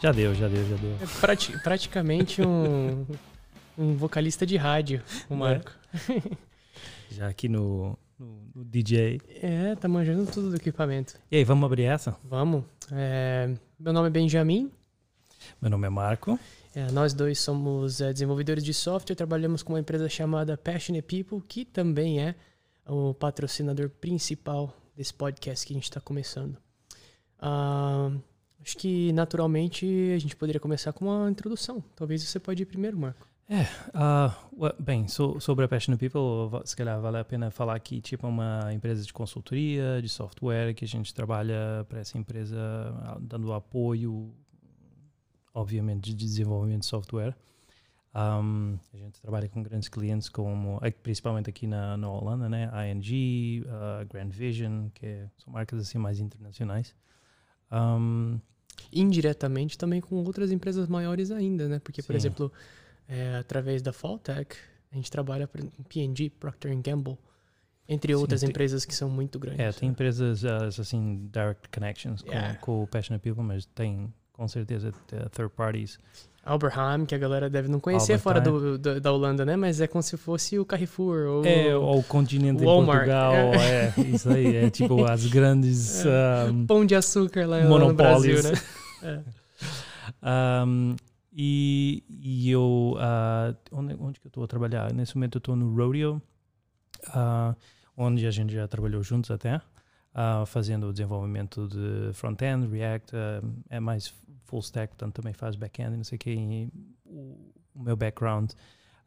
Já deu, já deu, já deu. É prati praticamente um, um vocalista de rádio, o É. Marco. Já aqui no, no, no DJ. É, tá manjando tudo do equipamento. E aí, vamos abrir essa? Vamos. É, meu nome é Benjamin. Meu nome é Marco. É, nós dois somos é, desenvolvedores de software, trabalhamos com uma empresa chamada Passionate People, que também é o patrocinador principal desse podcast que a gente está começando. Ah, acho que naturalmente a gente poderia começar com uma introdução. Talvez você pode ir primeiro, Marco. Ah, well, bem, so- sobre a Passionate People, se calhar vale a pena falar que tipo é uma empresa de consultoria, de software, que a gente trabalha para essa empresa ah, dando apoio, obviamente, de desenvolvimento de software. Um, a gente trabalha com grandes clientes como, eh, principalmente aqui na, na Holanda, né? ING, ah, Grand Vision, que é- são marcas assim mais internacionais. Um, Indiretamente também com outras empresas maiores ainda, né? Porque, por Sim. exemplo, é, através da Falltech, a gente trabalha com P&G, Procter Gamble, entre Sim, outras tem- empresas que são muito grandes. É, tem né? empresas ah, assim, direct connections com, Yeah. com o Passionate People, mas tem com certeza third parties. Alberheim, que a galera deve não conhecer Albert fora Heijn. do, do- da Holanda, né? Mas é como se fosse o Carrefour ou É, ou o continente Walmart, em Portugal, é. isso aí, é tipo as grandes um, Pão de Açúcar lá no. Brasil, né? Um, e, e eu, ah, onde, onde que eu estou a trabalhar? Nesse momento eu estou no Rodeo, ah, onde a gente já trabalhou juntos até, ah, fazendo o desenvolvimento de front-end, React, ah, é mais full stack, portanto também faz back-end, e não sei o que. O, o meu background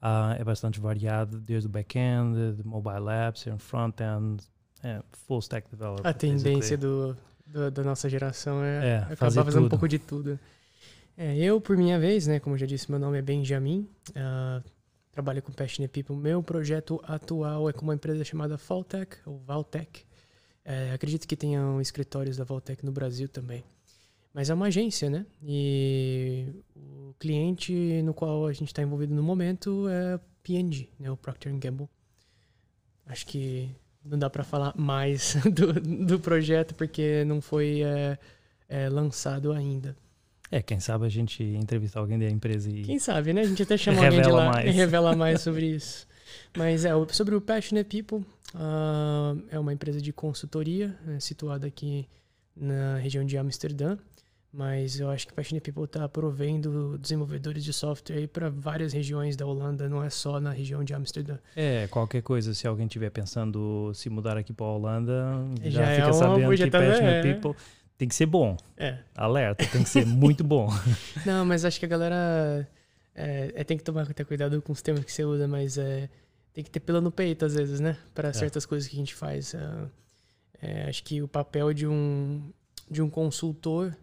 ah, é bastante variado, desde o back-end, de mobile apps, front-end, é, full stack developer. A tendência do, do- da nossa geração é, É, acabar fazer fazendo um pouco de tudo. É, eu, por minha vez, né? Como já disse, meu nome é Benjamin. ah, trabalho com Passionate People. Meu projeto atual é com uma empresa chamada Valtech, ou Valtech. É, acredito que tenham escritórios da Valtech no Brasil também. Mas é uma agência, né? E o cliente no qual a gente está envolvido no momento é P&G, né? O Procter Gamble. Acho que não dá para falar mais do, do projeto porque não foi é, é, lançado ainda. É, quem sabe a gente entrevistar alguém da empresa e Quem sabe, né? A gente até chama alguém de lá mais. e revela mais sobre isso. Mas é, sobre o Passionate People, ah, é uma empresa de consultoria é, situada aqui na região de Amsterdã. Mas eu acho que Passionate People está provendo desenvolvedores de software para várias regiões da Holanda, não é só na região de Amsterdã. É, qualquer coisa, se alguém estiver pensando se mudar aqui para a Holanda, já, Já é fica uma sabendo que Passionate é. People tem que ser bom. É. Alerta, tem que ser muito bom. Não, mas acho que a galera é, é, tem que tomar até cuidado com os termos que você usa, mas é, tem que ter pelo no peito às vezes, né? Para certas coisas que a gente faz. Ah, é, acho que o papel de um, de um consultor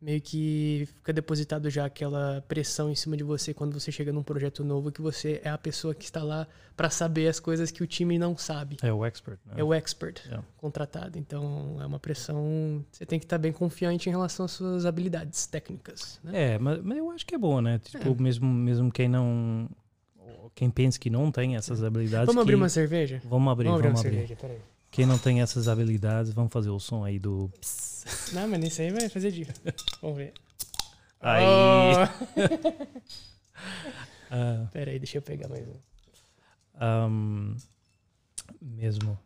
meio que fica depositado já aquela pressão em cima de você quando você chega num projeto novo, que você é a pessoa que está lá para saber as coisas que o time não sabe. É o expert, né? É o expert É. contratado. Então é uma pressão. Você tem que estar bem confiante em relação às suas habilidades técnicas. Né? É, mas, mas eu acho que é bom, né? Tipo, mesmo, mesmo quem não. Quem pensa que não tem essas habilidades. Vamos abrir uma cerveja? Vamos abrir, vamos vamos abrir abrir. uma cerveja, peraí. Quem não tem essas habilidades, vamos fazer o som aí do. Não, mas isso aí vai fazer dica. Vamos ver. Aí. Oh! Ah, Peraí, deixa eu pegar mais um. um, mesmo.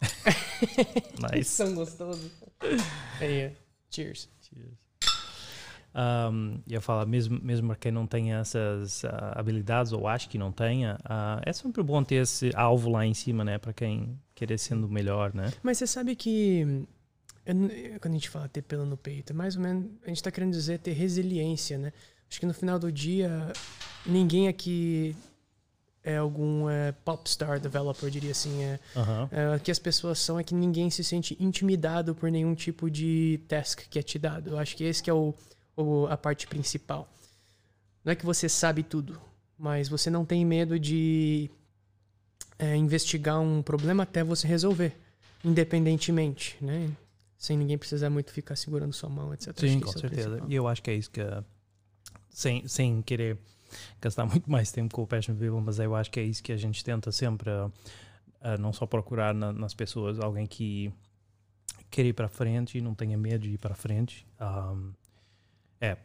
nice. São gostosos. Aí, ó. Cheers. Um, ia falar, mesmo, mesmo para quem não tenha essas ah, habilidades ou acha que não tenha, ah, é sempre bom ter esse alvo lá em cima, né? Para quem querer sendo melhor, né? Mas você sabe que eu quando a gente fala ter pelo no peito, é mais ou menos a gente tá querendo dizer ter resiliência, né? Acho que no final do dia ninguém aqui é algum é, popstar developer, eu diria assim. É, Aham. é, que as pessoas são é que ninguém se sente intimidado por nenhum tipo de task que é te dado. Eu acho que esse que é o, o- a parte principal. Não é que você sabe tudo, mas você não tem medo de é, investigar um problema até você resolver, independentemente, né? Sem ninguém precisar muito ficar segurando sua mão, etc. Sim, com é certeza. E eu acho que é isso que, sem, sem querer gastar muito mais tempo com o Passion People, mas eu acho que é isso que a gente tenta sempre, ah, não só procurar na- nas pessoas alguém que quer ir para frente e não tenha medo de ir para frente. Um, é,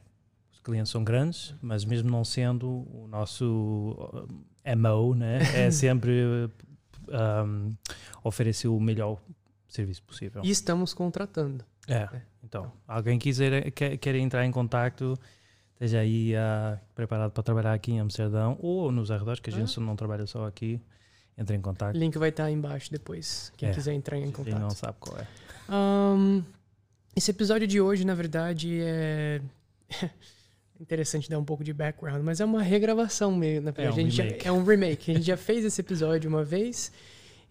clientes são grandes, mas mesmo não sendo o nosso uh, MO, né, é sempre um, oferecer o melhor serviço possível. E estamos contratando. É, é. então, alguém quiser quer, quer entrar em contato, esteja aí uh, preparado para trabalhar aqui em Amsterdão ou nos arredores, que a gente ah. não trabalha só aqui, entre em contato. O link vai estar aí embaixo depois, quem é. quiser entrar em contato. Quem não sabe qual é. Um, esse episódio de hoje, na verdade, é interessante dar um pouco de background, mas é uma regravação meio, na verdade. É um, a gente remake. Já, é um remake. A gente já fez esse episódio uma vez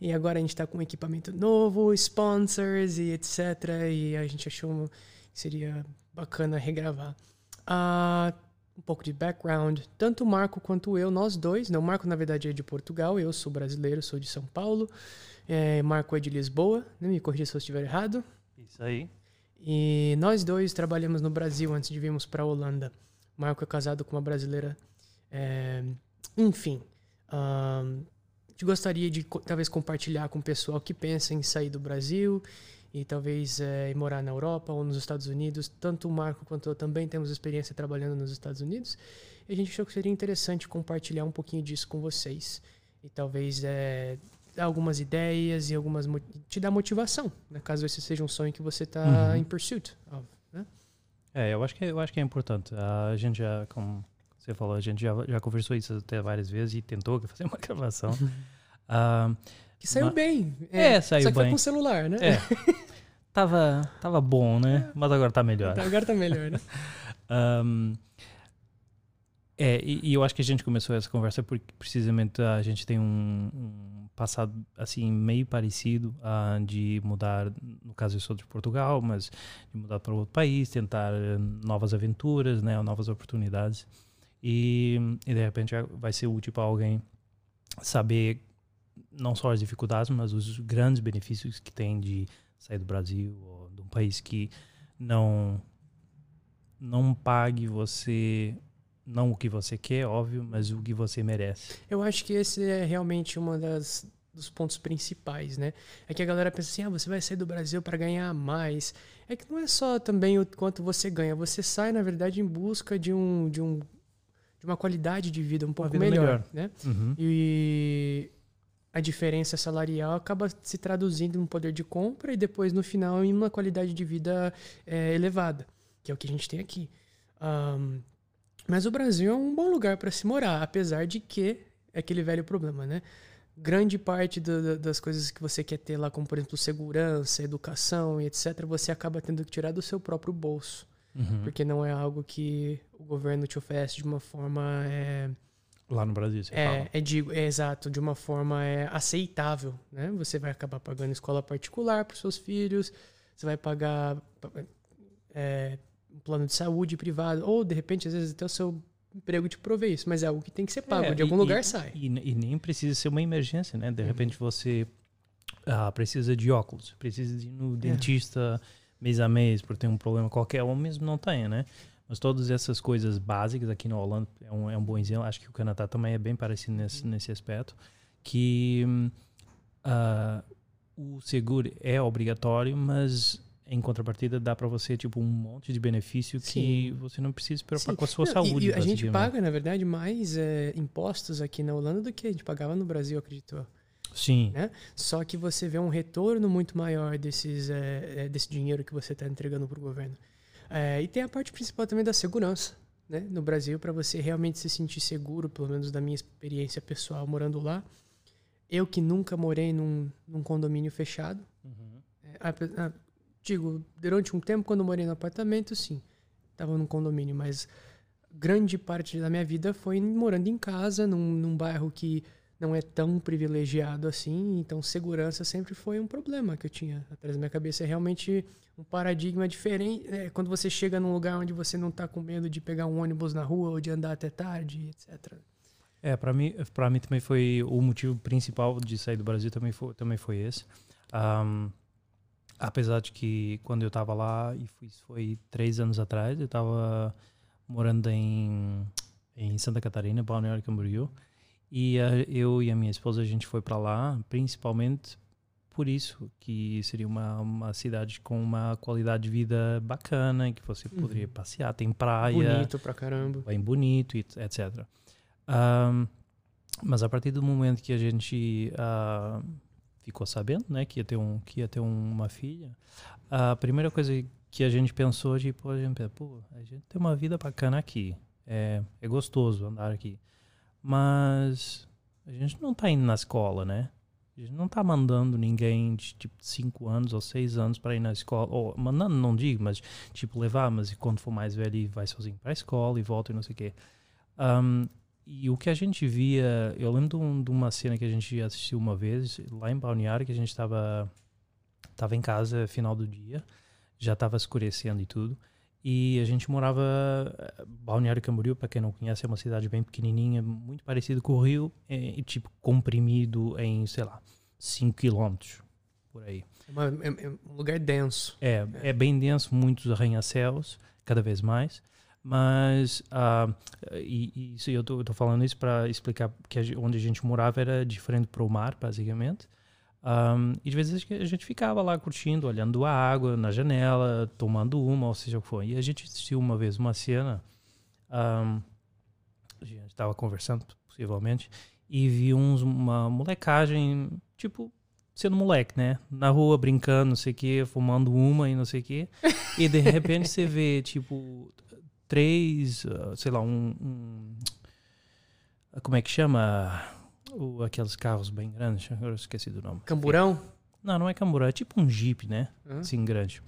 e agora a gente está com equipamento novo, sponsors e etc. E a gente achou que seria bacana regravar. Uh, um pouco de background. Tanto o Marco quanto eu, nós dois. Não, o Marco, na verdade, é de Portugal. Eu sou brasileiro, sou de São Paulo. É, Marco é de Lisboa. Não me corrija se eu estiver errado. Isso aí. E nós dois trabalhamos no Brasil antes de virmos para a Holanda. Marco é casado com uma brasileira. É, enfim, gostaria de talvez compartilhar com o pessoal que pensa em sair do Brasil e talvez é, morar na Europa ou nos Estados Unidos. Tanto o Marco quanto eu também temos experiência trabalhando nos Estados Unidos. E a gente achou que seria interessante compartilhar um pouquinho disso com vocês. E talvez é, algumas ideias e algumas te dar motivação, né? caso esse seja um sonho que você está uhum. em pursuit of. Né? É, eu acho que eu acho que é importante. A gente já, como você falou, a gente já, já conversou isso até várias vezes e tentou fazer uma gravação. uh, que saiu bem. É, é saiu só que bem. foi com celular, né? É. tava, tava bom, né? Mas agora tá melhor. Agora tá melhor, né? um, é, e, eu acho que a gente começou essa conversa porque precisamente a gente tem um, um passado assim meio parecido uh, de mudar, no caso eu sou de Portugal, mas de mudar para outro país, tentar novas aventuras, né, novas oportunidades. E, e de repente vai ser útil para alguém saber não só as dificuldades, mas os grandes benefícios que tem de sair do Brasil ou de um país que não não pague você não o que você quer, óbvio, mas o que você merece. Eu acho que esse é realmente uma das dos pontos principais, né? É que a galera pensa assim: "Ah, você vai sair do Brasil para ganhar mais". É que não é só também o quanto você ganha, você sai na verdade em busca de um de um de uma qualidade de vida um pouco vida melhor, melhor, né? Uhum. E a diferença salarial acaba se traduzindo em um poder de compra e depois no final em uma qualidade de vida é, elevada, que é o que a gente tem aqui. Um, mas o Brasil é um bom lugar para se morar, apesar de que é aquele velho problema, né? Grande parte do, das coisas que você quer ter lá, como por exemplo segurança, educação e etc., você acaba tendo que tirar do seu próprio bolso. Uhum. Porque não é algo que o governo te oferece de uma forma. É, Lá no Brasil, você é, fala. É, digo, é exato, de uma forma é, aceitável. Né? Você vai acabar pagando escola particular para seus filhos, você vai pagar é, um plano de saúde privado, ou de repente, às vezes, até o seu emprego te provê isso, mas é algo que tem que ser pago, é, de algum e, lugar e, sai. E, e, nem precisa ser uma emergência, né? De uhum. repente você ah, precisa de óculos, precisa de ir no é. dentista mês a mês por ter um problema qualquer, ou mesmo não tenha, né? Mas todas essas coisas básicas aqui na Holanda é um, é um bom exemplo. Acho que o Canadá também é bem parecido nesse, uhum. nesse aspecto, que uh, o seguro é obrigatório, mas em contrapartida dá para você tipo um monte de benefício Sim. que você não precisa se preocupar Sim. com a sua não, saúde. E, a gente paga, na verdade, mais é, impostos aqui na Holanda do que a gente pagava no Brasil, acredito. Sim. Né? Só que você vê um retorno muito maior desses, é, desse dinheiro que você está entregando para o governo. É, e tem a parte principal também da segurança. Né? No Brasil, para você realmente se sentir seguro, pelo menos da minha experiência pessoal morando lá. Eu que nunca morei num, num condomínio fechado. Uhum. É, digo, durante um tempo, quando eu morei no apartamento, sim, estava num condomínio, mas grande parte da minha vida foi morando em casa, num, num bairro que não é tão privilegiado assim, então segurança sempre foi um problema que eu tinha atrás da minha cabeça. É realmente um paradigma diferente. É, quando você chega num lugar onde você não está com medo de pegar um ônibus na rua ou de andar até tarde, etc. É, para mim, para mim também foi o motivo principal de sair do Brasil também foi, também foi esse. Um, apesar de que quando eu estava lá e fui, foi três anos atrás, eu estava morando em em Santa Catarina, Balneário Camboriú. E a, eu e a minha esposa, a gente foi para lá, principalmente por isso que seria uma, uma cidade com uma qualidade de vida bacana, que você Uhum. poderia passear, tem praia, Bonito pra caramba. bem bonito, etc. Ahm, mas a partir do momento que a gente ah, ficou sabendo, né, que ia ter um, que ia ter uma filha, a primeira coisa que a gente pensou, tipo, a gente, pô, a gente tem uma vida bacana aqui, é, é gostoso andar aqui, mas a gente não tá indo na escola, né? A gente não tá mandando ninguém de tipo 5 anos ou 6 anos para ir na escola. Ou mandando, não digo, mas tipo levar, mas quando for mais velho vai sozinho para a escola e volta e não sei o quê. Um, e o que a gente via, eu lembro de, um- de uma cena que a gente assistiu uma vez lá em Balneário, que a gente estava tava em casa final do dia, já estava escurecendo e tudo. E a gente morava Balneário Camboriú, para quem não conhece, é uma cidade bem pequenininha, muito parecido com o Rio, e, e, tipo comprimido em, sei lá, 5 quilômetros por aí. É, uma- é- é um lugar denso. É, é bem denso, muitos arranha-céus, cada vez mais. Mas, ah, e, e eu tô falando isso para explicar que a onde a gente morava era diferente para o mar, basicamente. Ahm, e de vez a gente ficava lá curtindo, olhando a água na janela, tomando uma, ou seja o que for. E a gente assistiu uma vez uma cena, ahm, a gente estava conversando, possivelmente, e vi uns, uma molecagem, tipo, sendo moleque, né? Na rua, brincando, não sei o quê, fumando uma e não sei o quê. E de repente você vê, tipo, três, ah, sei lá, um. um- como é que chama? O, aqueles carros bem grandes, eu esqueci do nome. Camburão? Não, não é camburão, é tipo um jeep, né? Assim, grande.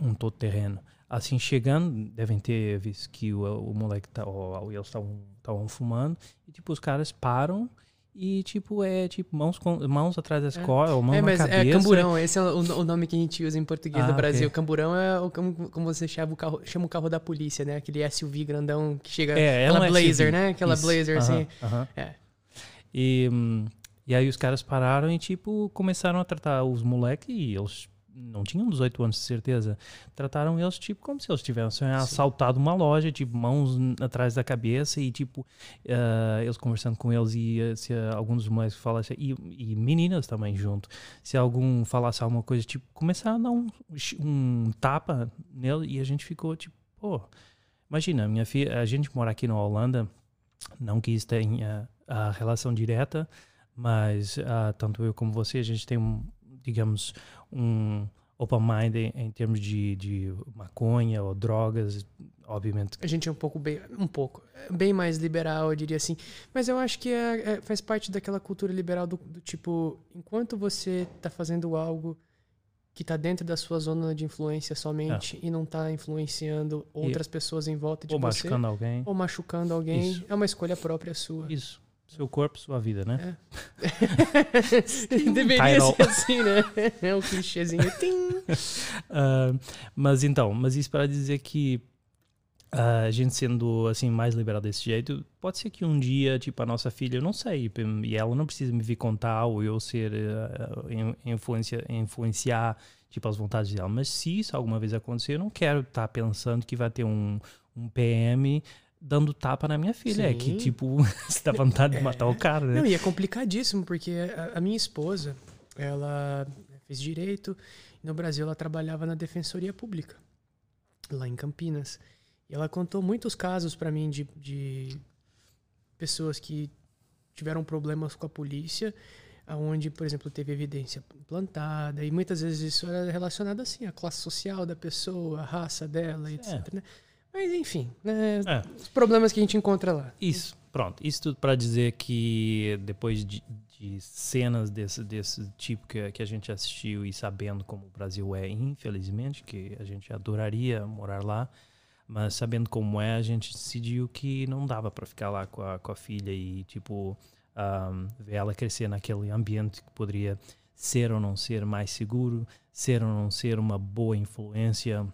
Um todo terreno. Assim, chegando, devem ter visto que o, o moleque tá, ou, eles estavam fumando, e tipo, os caras param e tipo, é tipo, mãos, com, mãos atrás da escola, ou mãos É, na mas cabeça. é camburão, esse é o, o nome que a gente usa em português Ah, do Brasil. ok. Camburão é o, como, como você chama o, carro, chama o carro da polícia, né? Aquele SUV grandão que chega. É, é aquela um Blazer, SUV. né? Aquela Isso. Blazer, Aham, assim. aham. É. E, hum, e aí os caras pararam e, tipo, começaram a tratar os moleques e eles não tinham 18 anos, de certeza. Trataram eles, tipo, como se eles tivessem assaltado uma loja, tipo, mãos atrás da cabeça e, tipo, ah, eles conversando com eles e eh, se ah, algum dos moleques falasse, e, e meninas também junto, se algum falasse alguma coisa, tipo, começaram a dar um, um tapa nele e a gente ficou, tipo, pô, imagina, minha filha, a gente mora aqui na Holanda, não que isso tenha a relação direta, mas ah, tanto eu como você, a gente tem, um, digamos, um open mind em, em termos de, de maconha ou drogas, obviamente. A gente é um pouco bem, um pouco, é bem mais liberal, eu diria assim. Mas eu acho que é, é- faz parte daquela cultura liberal do, do tipo, enquanto você tá fazendo algo que tá dentro da sua zona de influência somente e não tá influenciando outras pessoas em volta de ou você, machucando alguém. ou machucando alguém, Isso. é uma escolha própria sua. Isso. Seu corpo, sua vida, né? Deveria Title. ser assim, né? É um clichêzinho. Tim. Ah, mas então, mas isso para dizer que ah, a gente sendo assim mais liberal desse jeito, pode ser que um dia, tipo, a nossa filha, eu não sei, e ela não precisa me vir contar ou eu ser in- influencia, influenciar tipo as vontades dela, mas se isso alguma vez acontecer, eu não quero estar pensando que vai ter um, um PM dando tapa na minha filha, é que Sim. tipo, você dá vontade de matar o cara, né? Não, e é complicadíssimo, porque a, a minha esposa, ela fez direito, no Brasil ela trabalhava na Defensoria Pública, lá em Campinas. E ela contou muitos casos para mim de, de pessoas que tiveram problemas com a polícia, aonde, por exemplo, teve evidência plantada, e muitas vezes isso era relacionado assim, à classe social da pessoa, à raça dela, etc. né? Mas enfim, né, É. os problemas que a gente encontra lá. Isso, pronto. Isso tudo para dizer que depois de, de cenas desse, desse tipo que, que a gente assistiu e sabendo como o Brasil é, infelizmente, que a gente adoraria morar lá, mas sabendo como é, a gente decidiu que não dava para ficar lá com a, com a filha e, tipo, ahm, ver ela crescer naquele ambiente que poderia ser ou não ser mais seguro, ser ou não ser uma boa influência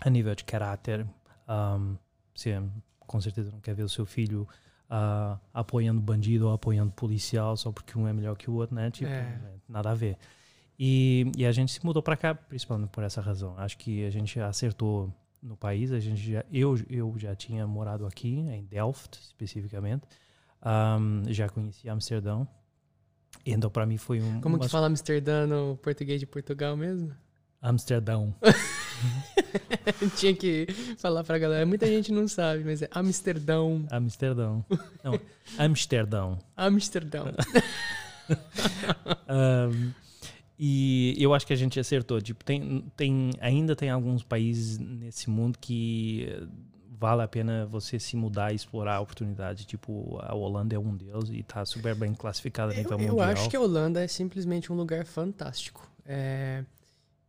a nível de caráter. Ahm, você com certeza não quer ver o seu filho ah, apoiando bandido ou apoiando policial só porque um é melhor que o outro, né? Tipo, É. né, nada a ver. E, e a gente se mudou para cá principalmente por essa razão. Acho que a gente acertou no país. A gente já, eu, eu já tinha morado aqui em Delft especificamente. Ahm, já conheci Amsterdão Então, para mim foi um. Como uma- que fala Amsterdã no português de Portugal mesmo? Amsterdão. Tinha que falar pra galera. Muita gente não sabe, mas é Amsterdão. Amsterdão. Não, Amsterdão. Amsterdão. Um, e eu acho que a gente acertou. Tipo, tem, tem, ainda tem alguns países nesse mundo que eh, vale a pena você se mudar e explorar a oportunidade. Tipo, a Holanda é um deles e tá super bem classificada a nível Eu, eu mundial. acho que a Holanda é simplesmente um lugar fantástico. É,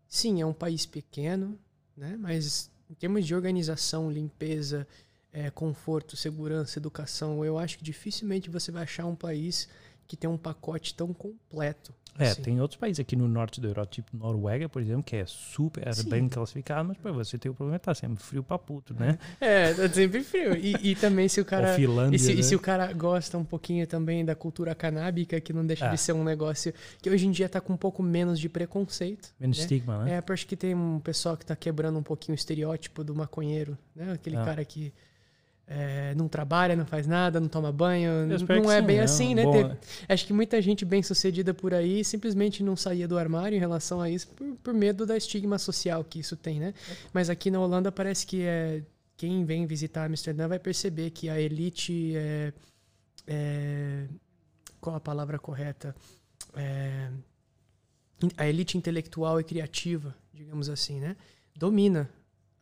sim, é um país pequeno, né? Mas em termos de organização, limpeza, é, conforto, segurança, educação, eu acho que dificilmente você vai achar um país que tem um pacote tão completo. É, assim. tem outros países aqui no norte da Europa, tipo Noruega, por exemplo, que é super Sim. bem classificado, mas para você ter o problema tá sempre frio pra puto, né? É, tá sempre frio. E, e também se o cara. Finlândia, E se, né? e se o cara gosta um pouquinho também da cultura canábica, que não deixa Ah. de ser um negócio que hoje em dia tá com um pouco menos de preconceito. Menos né? estigma, né? É, porque acho que tem um pessoal que tá quebrando um pouquinho o estereótipo do maconheiro, né? Aquele Ah. cara que é, não trabalha, não faz nada, não toma banho. Não é sim, bem né? assim, né? Teve- acho que muita gente bem sucedida por aí simplesmente não saía do armário em relação a isso por, por medo da estigma social que isso tem, né? Mas aqui na Holanda parece que é, quem vem visitar Amsterdã vai perceber que a elite é, é- qual a palavra correta? É, a elite intelectual e criativa, digamos assim, né? Domina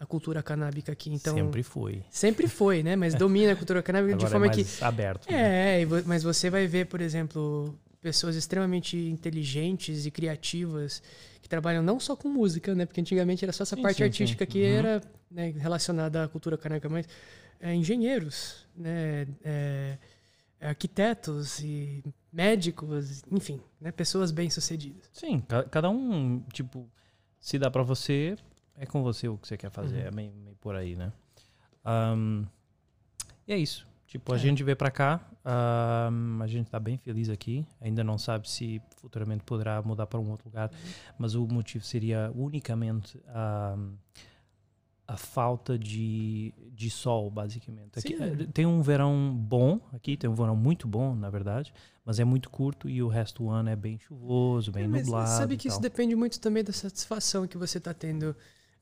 a cultura canábica aqui. Então, Sempre foi. Sempre foi, né? Mas domina a cultura canábica de Agora forma é que. mais aberto. né? É, mas você vai ver, por exemplo, pessoas extremamente inteligentes e criativas que trabalham não só com música, né? Porque antigamente era só essa Sim, parte sim, sim. artística que Uhum. era né, relacionada à cultura canábica, mas é, engenheiros, né? É, arquitetos e médicos, enfim, né? Pessoas bem-sucedidas. Sim, ca- cada um, tipo, se dá pra você, é com você o que você quer fazer. Uhum. É meio, meio por aí, né? Ahm, e é isso. Tipo, a É. gente veio pra cá, ahm, a gente tá bem feliz aqui. Ainda não sabe se futuramente poderá mudar para um outro lugar, mas o motivo seria unicamente ahm, a falta de, de sol, basicamente. Aqui, Sim. eh, tem um verão bom aqui, tem um verão muito bom, na verdade, mas é muito curto e o resto do ano é bem chuvoso, bem É, nublado. Sabe que isso depende muito também da satisfação que você está tendo.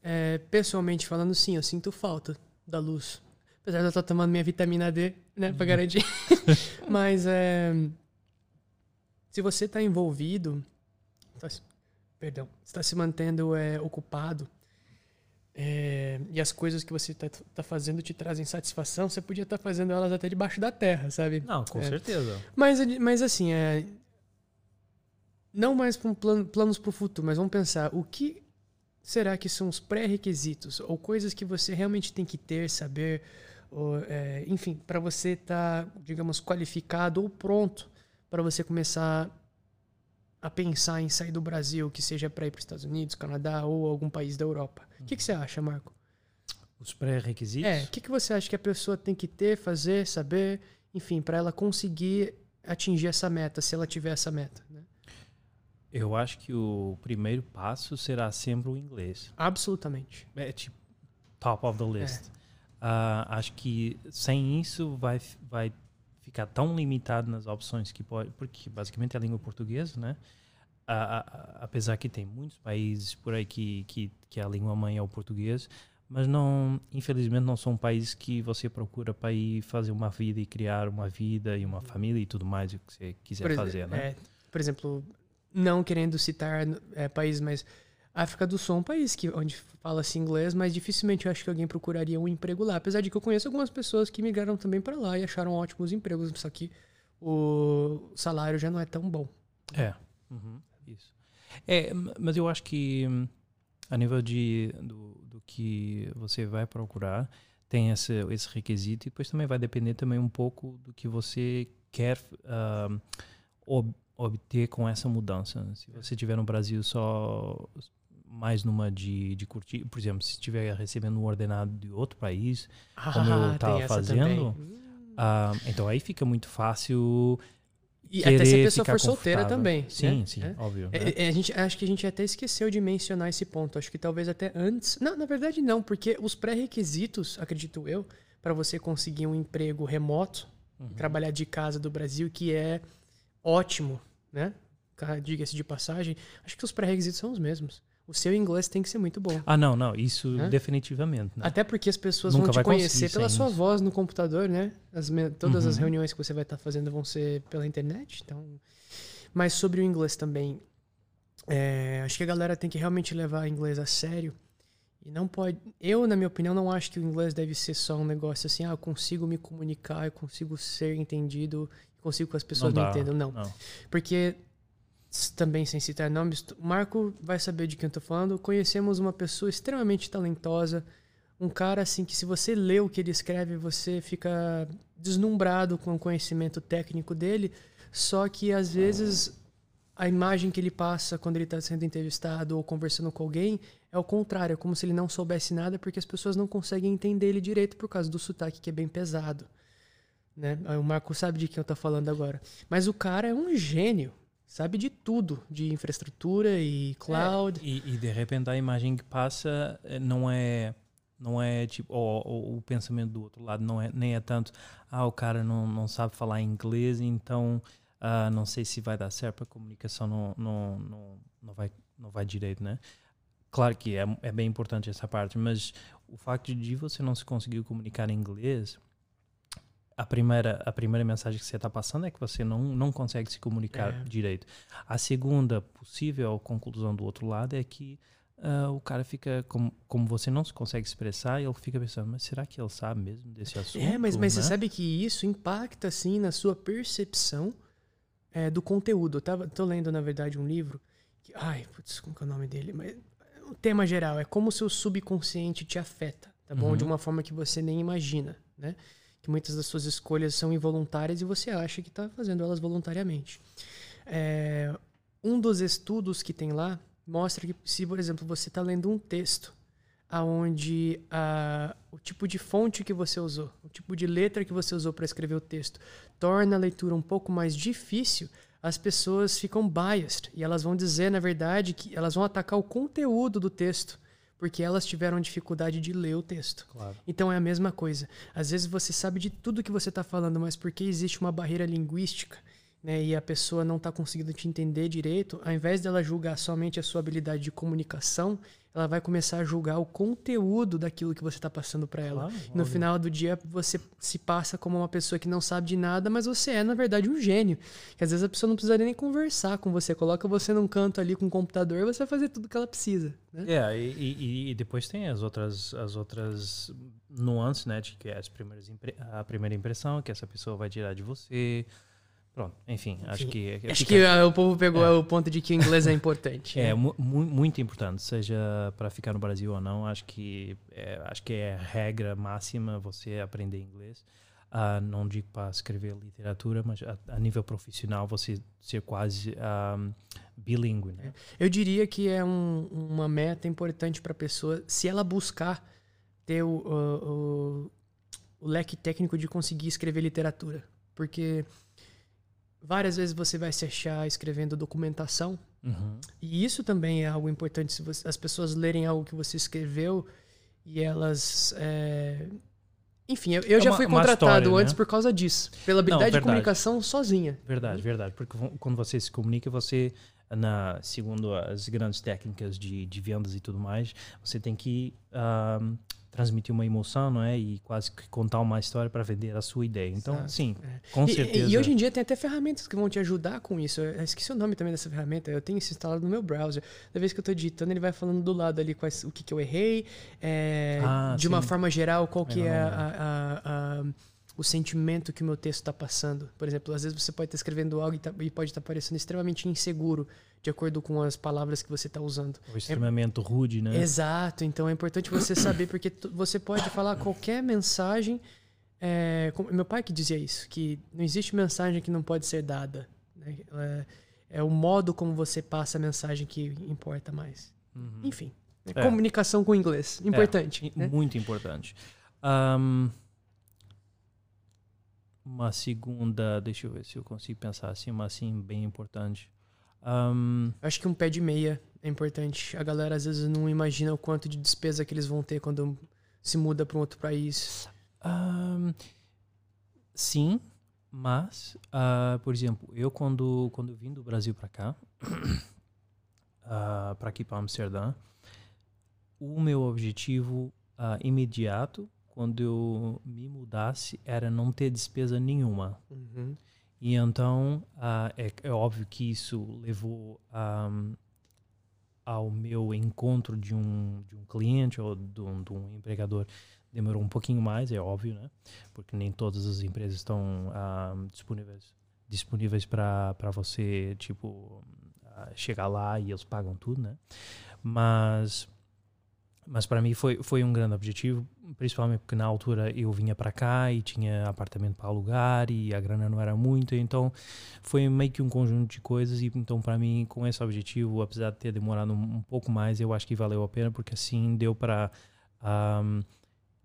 É, pessoalmente falando, sim, eu sinto falta da luz. Apesar de eu estar tomando minha vitamina D, né, Uhum. pra garantir. Mas é, se você está envolvido, tá se- perdão, está se mantendo é, ocupado é, e as coisas que você está fazendo te trazem satisfação, você podia estar fazendo elas até debaixo da terra, sabe? Não, com É. certeza. Mas, mas assim, é, não mais com plan, planos para o futuro, mas vamos pensar o que será que são os pré-requisitos ou coisas que você realmente tem que ter, saber, ou, é, enfim, para você estar, digamos, qualificado ou pronto para você começar a pensar em sair do Brasil, que seja para ir para os Estados Unidos, Canadá ou algum país da Europa. O que, que você acha, Marco? Os pré-requisitos? É, o que, que você acha que a pessoa tem que ter, fazer, saber, enfim, para ela conseguir atingir essa meta, se ela tiver essa meta? Eu acho que o primeiro passo será sempre o inglês. Absolutamente. É tipo top of the list. Ah, acho que sem isso vai, vai ficar tão limitado nas opções que pode, porque basicamente é a língua portuguesa, né? Ah, apesar que tem muitos países por aí que, que, que a língua mãe é o português, mas não, infelizmente não são países que você procura para ir fazer uma vida e criar uma vida e uma família e tudo mais o que você quiser Por, fazer, né? é, por exemplo, não querendo citar é, países, mas África do Sul é um país que, onde fala-se inglês, mas dificilmente eu acho que alguém procuraria um emprego lá. Apesar de que eu conheço algumas pessoas que migraram também para lá e acharam ótimos empregos, só que o salário já não é tão bom. É, uhum, isso. É, mas eu acho que hum, a nível de, do, do que você vai procurar, tem esse, esse requisito e depois também vai depender também um pouco do que você quer ahm, ob- obter com essa mudança. Se você estiver no Brasil só mais numa de, de curtir, por exemplo, se estiver recebendo um ordenado de outro país, Como eu Ah, tava tem essa fazendo, ah, então aí fica muito fácil E até se a pessoa for solteira também. Sim, né? sim, É. óbvio. né? É, é, a gente, acho que a gente até esqueceu de mencionar esse ponto. Acho que talvez até antes. Não, na verdade não, porque os pré-requisitos, acredito eu, para você conseguir um emprego remoto, Uhum. trabalhar de casa do Brasil, que é ótimo, né? Diga-se de passagem, acho que os pré-requisitos são os mesmos. O seu inglês tem que ser muito bom. Ah, não, não, isso né? definitivamente. Né? Até porque as pessoas Nunca vão te conhecer pela sua isso. voz no computador, né? As, todas uhum. as reuniões que você vai estar fazendo vão ser pela internet. Então, mas sobre o inglês também, é, acho que a galera tem que realmente levar o inglês a sério. E não pode. Eu, na minha opinião, não acho que o inglês deve ser só um negócio assim, ah, eu consigo me comunicar, eu consigo ser entendido, consigo que as pessoas não me entendam. Não. não. Porque, também sem citar nomes, Marco vai saber de quem eu tô falando. Conhecemos uma pessoa extremamente talentosa, um cara assim que se você lê o que ele escreve, você fica deslumbrado com o conhecimento técnico dele, só que às vezes a imagem que ele passa quando ele está sendo entrevistado ou conversando com alguém é o contrário, é como se ele não soubesse nada porque as pessoas não conseguem entender ele direito por causa do sotaque que é bem pesado. Né? O Marco sabe de quem eu estou falando agora. Mas o cara é um gênio, sabe de tudo, de infraestrutura e cloud. É, e, e, de repente a imagem que passa eh, não é não é tipo o pensamento do outro lado não é nem é tanto ah o cara não, não sabe falar inglês então Uh, não sei se vai dar certo, a comunicação não, não, não, não, vai, não vai direito, né? Claro que é, é bem importante essa parte, mas o facto de você não se conseguir comunicar em inglês, a primeira, a primeira mensagem que você está passando é que você não, não consegue se comunicar é. direito. A segunda possível conclusão do outro lado é que uh, o cara fica, como, como você não se consegue expressar, ele fica pensando, mas será que ele sabe mesmo desse assunto? É, mas, mas né? você sabe que isso impacta, assim, na sua percepção é, do conteúdo. Eu tava, tô lendo, na verdade, um livro. Que, ai, putz, como que é o nome dele? Mas o tema geral é como o seu subconsciente te afeta, tá bom? Uhum. De uma forma que você nem imagina, né? Que muitas das suas escolhas são involuntárias e você acha que está fazendo elas voluntariamente. É, um dos estudos que tem lá mostra que se, por exemplo, você está lendo um texto aonde a, o tipo de fonte que você usou, o tipo de letra que você usou para escrever o texto, torna a leitura um pouco mais difícil, as pessoas ficam biased e elas vão dizer, na verdade, que elas vão atacar o conteúdo do texto, porque elas tiveram dificuldade de ler o texto. Claro. Então é a mesma coisa. Às vezes você sabe de tudo que você está falando, mas porque existe uma barreira linguística né, e a pessoa não está conseguindo te entender direito, ao invés dela julgar somente a sua habilidade de comunicação, ela vai começar a julgar o conteúdo daquilo que você está passando para ela. Claro, no final do dia, você se passa como uma pessoa que não sabe de nada, mas você é, na verdade, um gênio. Que às vezes a pessoa não precisaria nem conversar com você. Coloca você num canto ali com o computador e você vai fazer tudo que ela precisa. Né? É, e, e, e, depois tem as outras, as outras nuances, né? De que é as primeiras a primeira impressão que essa pessoa vai tirar de você Pronto, enfim, acho que. Acho que o povo pegou é. o ponto de que o inglês é importante. é, né? mu muito importante, seja para ficar no Brasil ou não. Acho que é, acho que é regra máxima você aprender inglês. Uh, não digo para escrever literatura, mas a, a nível profissional você ser quase um, ah, bilíngue. Né? Eu diria que é um, uma meta importante para a pessoa, se ela buscar ter o, o, o, o leque técnico de conseguir escrever literatura. Porque várias vezes você vai se achar escrevendo documentação. Uhum. E isso também é algo importante. Se você, as pessoas lerem algo que você escreveu e elas. É... Enfim, eu, eu é já uma, fui contratado história, antes né? por causa disso. Pela habilidade Não, de comunicação sozinha. Verdade, verdade. Porque quando você se comunica, você, na, segundo as grandes técnicas de, de vendas e tudo mais, você tem que uh, transmitir uma emoção, não é? E quase que contar uma história para vender a sua ideia. Então, Exato. sim, é. com certeza. E, e, hoje em dia tem até ferramentas que vão te ajudar com isso. Eu esqueci o nome também dessa ferramenta. Eu tenho isso instalado no meu browser. Da vez que eu estou digitando, ele vai falando do lado ali quais, o que, que eu errei, é, ah, de sim. uma forma geral, qual que é, é a, a, a o sentimento que o meu texto está passando. Por exemplo, às vezes você pode estar escrevendo algo e, tá, e pode estar parecendo extremamente inseguro de acordo com as palavras que você está usando. Ou extremamente é, rude, né? Exato. Então é importante você saber, porque você pode falar qualquer mensagem. É, meu pai que dizia isso, que não existe mensagem que não pode ser dada. Né? É, é, o modo como você passa a mensagem que importa mais. Uhum. Enfim, é. comunicação com inglês. Importante. É, né? Muito importante. Um, uma segunda, deixa eu ver se eu consigo pensar assim, uma assim bem importante. Um, Acho que um pé de meia é importante. A galera às vezes não imagina o quanto de despesa que eles vão ter quando se muda para um outro país. Um, sim, mas, uh, por exemplo, eu quando, quando vim do Brasil para cá, uh, para aqui para Amsterdã, o meu objetivo uh, imediato quando eu me mudasse era não ter despesa nenhuma. Uhum. E então é, é, óbvio que isso levou um, ao meu encontro de um, de um cliente ou de um, de um empregador demorou um pouquinho mais, é óbvio, né? Porque nem todas as empresas estão uh, disponíveis disponíveis para você, tipo, uh, chegar lá e eles pagam tudo, né? Mas mas para mim foi, foi um grande objetivo, principalmente porque na altura eu vinha para cá e tinha apartamento para alugar e a grana não era muito, então foi meio que um conjunto de coisas e então para mim com esse objetivo, apesar de ter demorado um, um, pouco mais, eu acho que valeu a pena porque assim deu para um,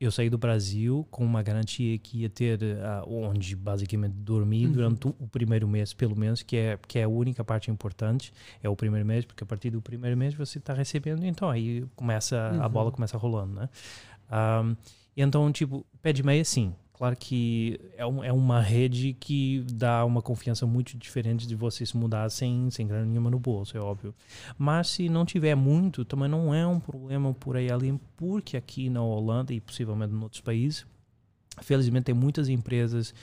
eu saí do Brasil com uma garantia que ia ter uh, onde basicamente dormir uhum. durante o primeiro mês, pelo menos, que é, que é a única parte importante, é o primeiro mês, porque a partir do primeiro mês você está recebendo, então aí começa, uhum. a bola começa rolando, né? Um, e então, tipo, pé de meia, sim, Claro que é, um, é uma rede que dá uma confiança muito diferente de você se mudar sem, sem grana nenhuma no bolso, é óbvio. Mas se não tiver muito, também não é um problema por aí além, porque aqui na Holanda e possivelmente em outros países, felizmente tem muitas empresas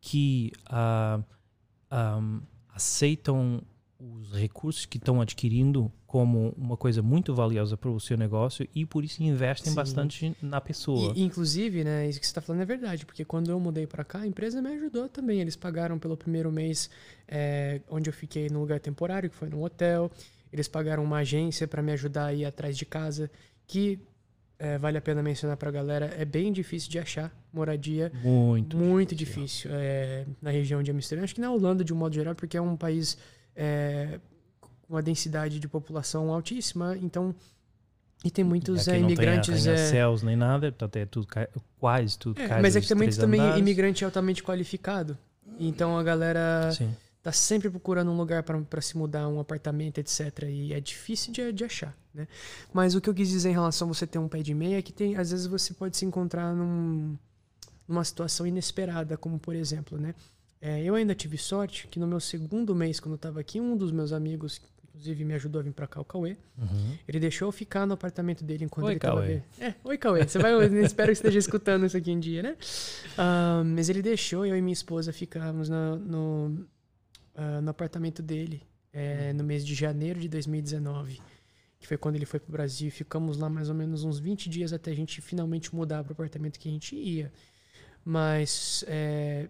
que uh, ah, um, aceitam os recursos que estão adquirindo como uma coisa muito valiosa para o seu negócio e por isso investem Sim. bastante na pessoa. E, inclusive, né, isso que você está falando é verdade, porque quando eu mudei para cá, a empresa me ajudou também. Eles pagaram pelo primeiro mês é, onde eu fiquei no lugar temporário, que foi num hotel. Eles pagaram uma agência para me ajudar a ir atrás de casa, que é, vale a pena mencionar para a galera, é bem difícil de achar moradia. Muito. Muito difícil, difícil é, na região de Amsterdã. Acho que na Holanda, de um modo geral, porque é um país é, uma densidade de população altíssima, então e tem muitos é, imigrantes. Não tem, é, céus nem nada, portanto é tudo quase tudo. É, mas é que tem muito também imigrante altamente qualificado. Então a galera Sim. tá sempre procurando um lugar para se mudar, um apartamento, etc. E é difícil de, de, achar, né? Mas o que eu quis dizer em relação a você ter um pé de meia é que tem, às vezes você pode se encontrar num, numa situação inesperada, como por exemplo, né? É, eu ainda tive sorte que no meu segundo mês, quando eu estava aqui, um dos meus amigos, inclusive me ajudou a vir para cá, o Cauê, uhum. ele deixou eu ficar no apartamento dele enquanto oi, ele estava... É, oi, Cauê. Você vai... espero que esteja escutando isso aqui em dia, né? Uh, mas ele deixou eu e minha esposa ficarmos no, no, uh, no apartamento dele é, no mês de janeiro de 2019 que foi quando ele foi para o Brasil. Ficamos lá mais ou menos uns 20 dias até a gente finalmente mudar para o apartamento que a gente ia. Mas é,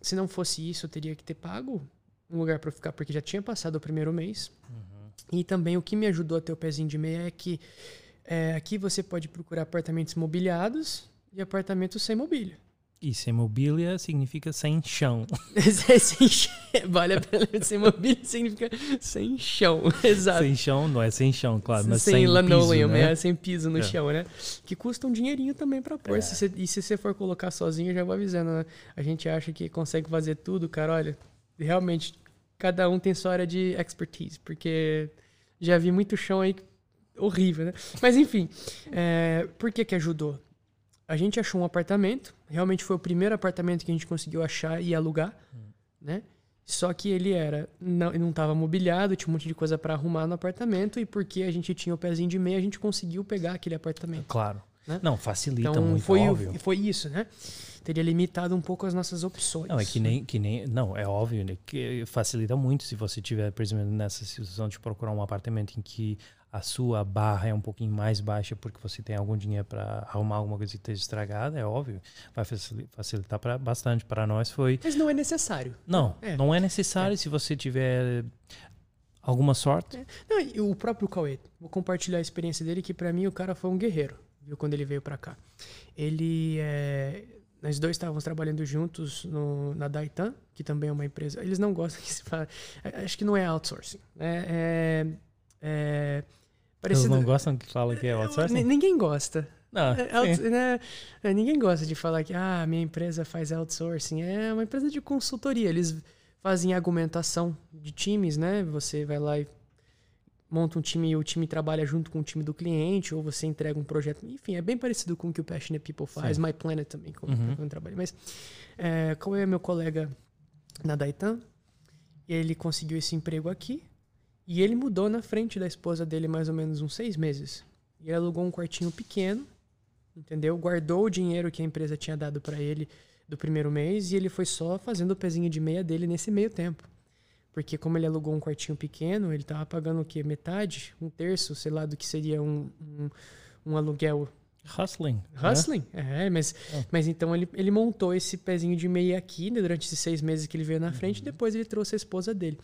se não fosse isso, eu teria que ter pago um lugar para ficar, porque já tinha passado o primeiro mês. Uhum. E também o que me ajudou a ter o pezinho de meia é que é, aqui você pode procurar apartamentos mobiliados e apartamentos sem mobília. E sem mobília significa sem chão. sem chão. Vale a pena. Sem mobília significa sem chão. Exato. Sem chão, não é sem chão, claro, mas sem, sem linoleum, piso, né? é sem piso no é. chão, né? Que custa um dinheirinho também pra pôr. É. Se você, e se você for colocar sozinho, eu já vou avisando, né? A gente acha que consegue fazer tudo, cara. Olha, realmente, cada um tem sua área de expertise, porque já vi muito chão aí horrível, né? Mas enfim, é, por que que ajudou? A gente achou um apartamento. Realmente foi o primeiro apartamento que a gente conseguiu achar e alugar, hum. né? Só que ele era não não estava mobiliado, tinha um monte de coisa para arrumar no apartamento e porque a gente tinha o pezinho de meia, a gente conseguiu pegar aquele apartamento. Claro. Né? Não, facilita então, muito, foi, óbvio. Foi isso, né? Teria limitado um pouco as nossas opções. Não, é que nem, que nem não, é óbvio, né? Que facilita muito se você tiver, por exemplo, nessa situação de procurar um apartamento em que a sua barra é um pouquinho mais baixa porque você tem algum dinheiro para arrumar alguma coisa que esteja estragada, é óbvio, vai facilitar pra, bastante. Para nós foi. Mas não é necessário. Não, é. não é necessário é. se você tiver alguma sorte. É. Não, o próprio Cauê, vou compartilhar a experiência dele, que para mim o cara foi um guerreiro, viu, quando ele veio para cá. Ele é, nós dois estávamos trabalhando juntos no, na Daitan, que também é uma empresa. Eles não gostam que se fala. Acho que não é outsourcing. Né? É, é, Parecido... Eles não gostam que fala que é outsourcing? Ninguém gosta. Não, é, out, né, é, ninguém gosta de falar que ah, minha empresa faz outsourcing. É uma empresa de consultoria. Eles fazem argumentação de times, né? Você vai lá e monta um time e o time trabalha junto com o time do cliente, ou você entrega um projeto. Enfim, é bem parecido com o que o Passionate People faz, Sim. My Planet também, como Uhum. eu trabalho. Mas é, como é meu colega na Daitan, ele conseguiu esse emprego aqui e ele mudou na frente da esposa dele mais ou menos uns seis meses. E ele alugou um quartinho pequeno, entendeu? Guardou o dinheiro que a empresa tinha dado para ele do primeiro mês e ele foi só fazendo o pezinho de meia dele nesse meio tempo. Porque como ele alugou um quartinho pequeno, ele tava pagando o quê? Metade? Um terço, sei lá, do que seria um, um, um aluguel Hustling. né? Hustling? É, mas, É. mas então ele, ele montou esse pezinho de meia aqui né, durante esses seis meses que ele veio na Uhum. frente, depois ele trouxe a esposa dele.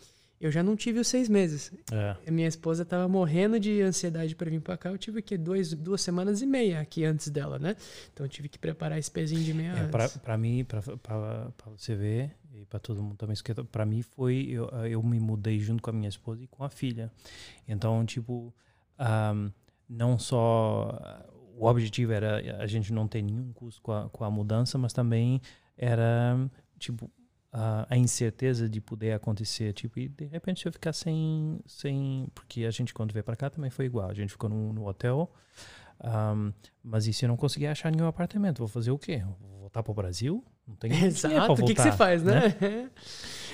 Eu já não tive os seis meses. É. Minha esposa tava morrendo de ansiedade para vir para cá. Eu tive aqui dois, duas semanas e meia aqui antes dela, né? Então eu tive que preparar esse pezinho de meia É, pra mim, pra você ver, e pra todo mundo também pra mim foi, eu, eu me mudei junto com a minha esposa e com a filha. Então, tipo, ahm, não só o objetivo era a gente não ter nenhum custo com a, com a mudança, mas também era, tipo, a, a incerteza de poder acontecer, tipo, e de repente eu ficar sem, sem, porque a gente quando veio pra cá também foi igual, a gente ficou no, no hotel, ahm, mas e se eu não conseguir achar nenhum apartamento, vou fazer o quê? Vou voltar pro Brasil? Não tem Exato, o que, que você faz, né?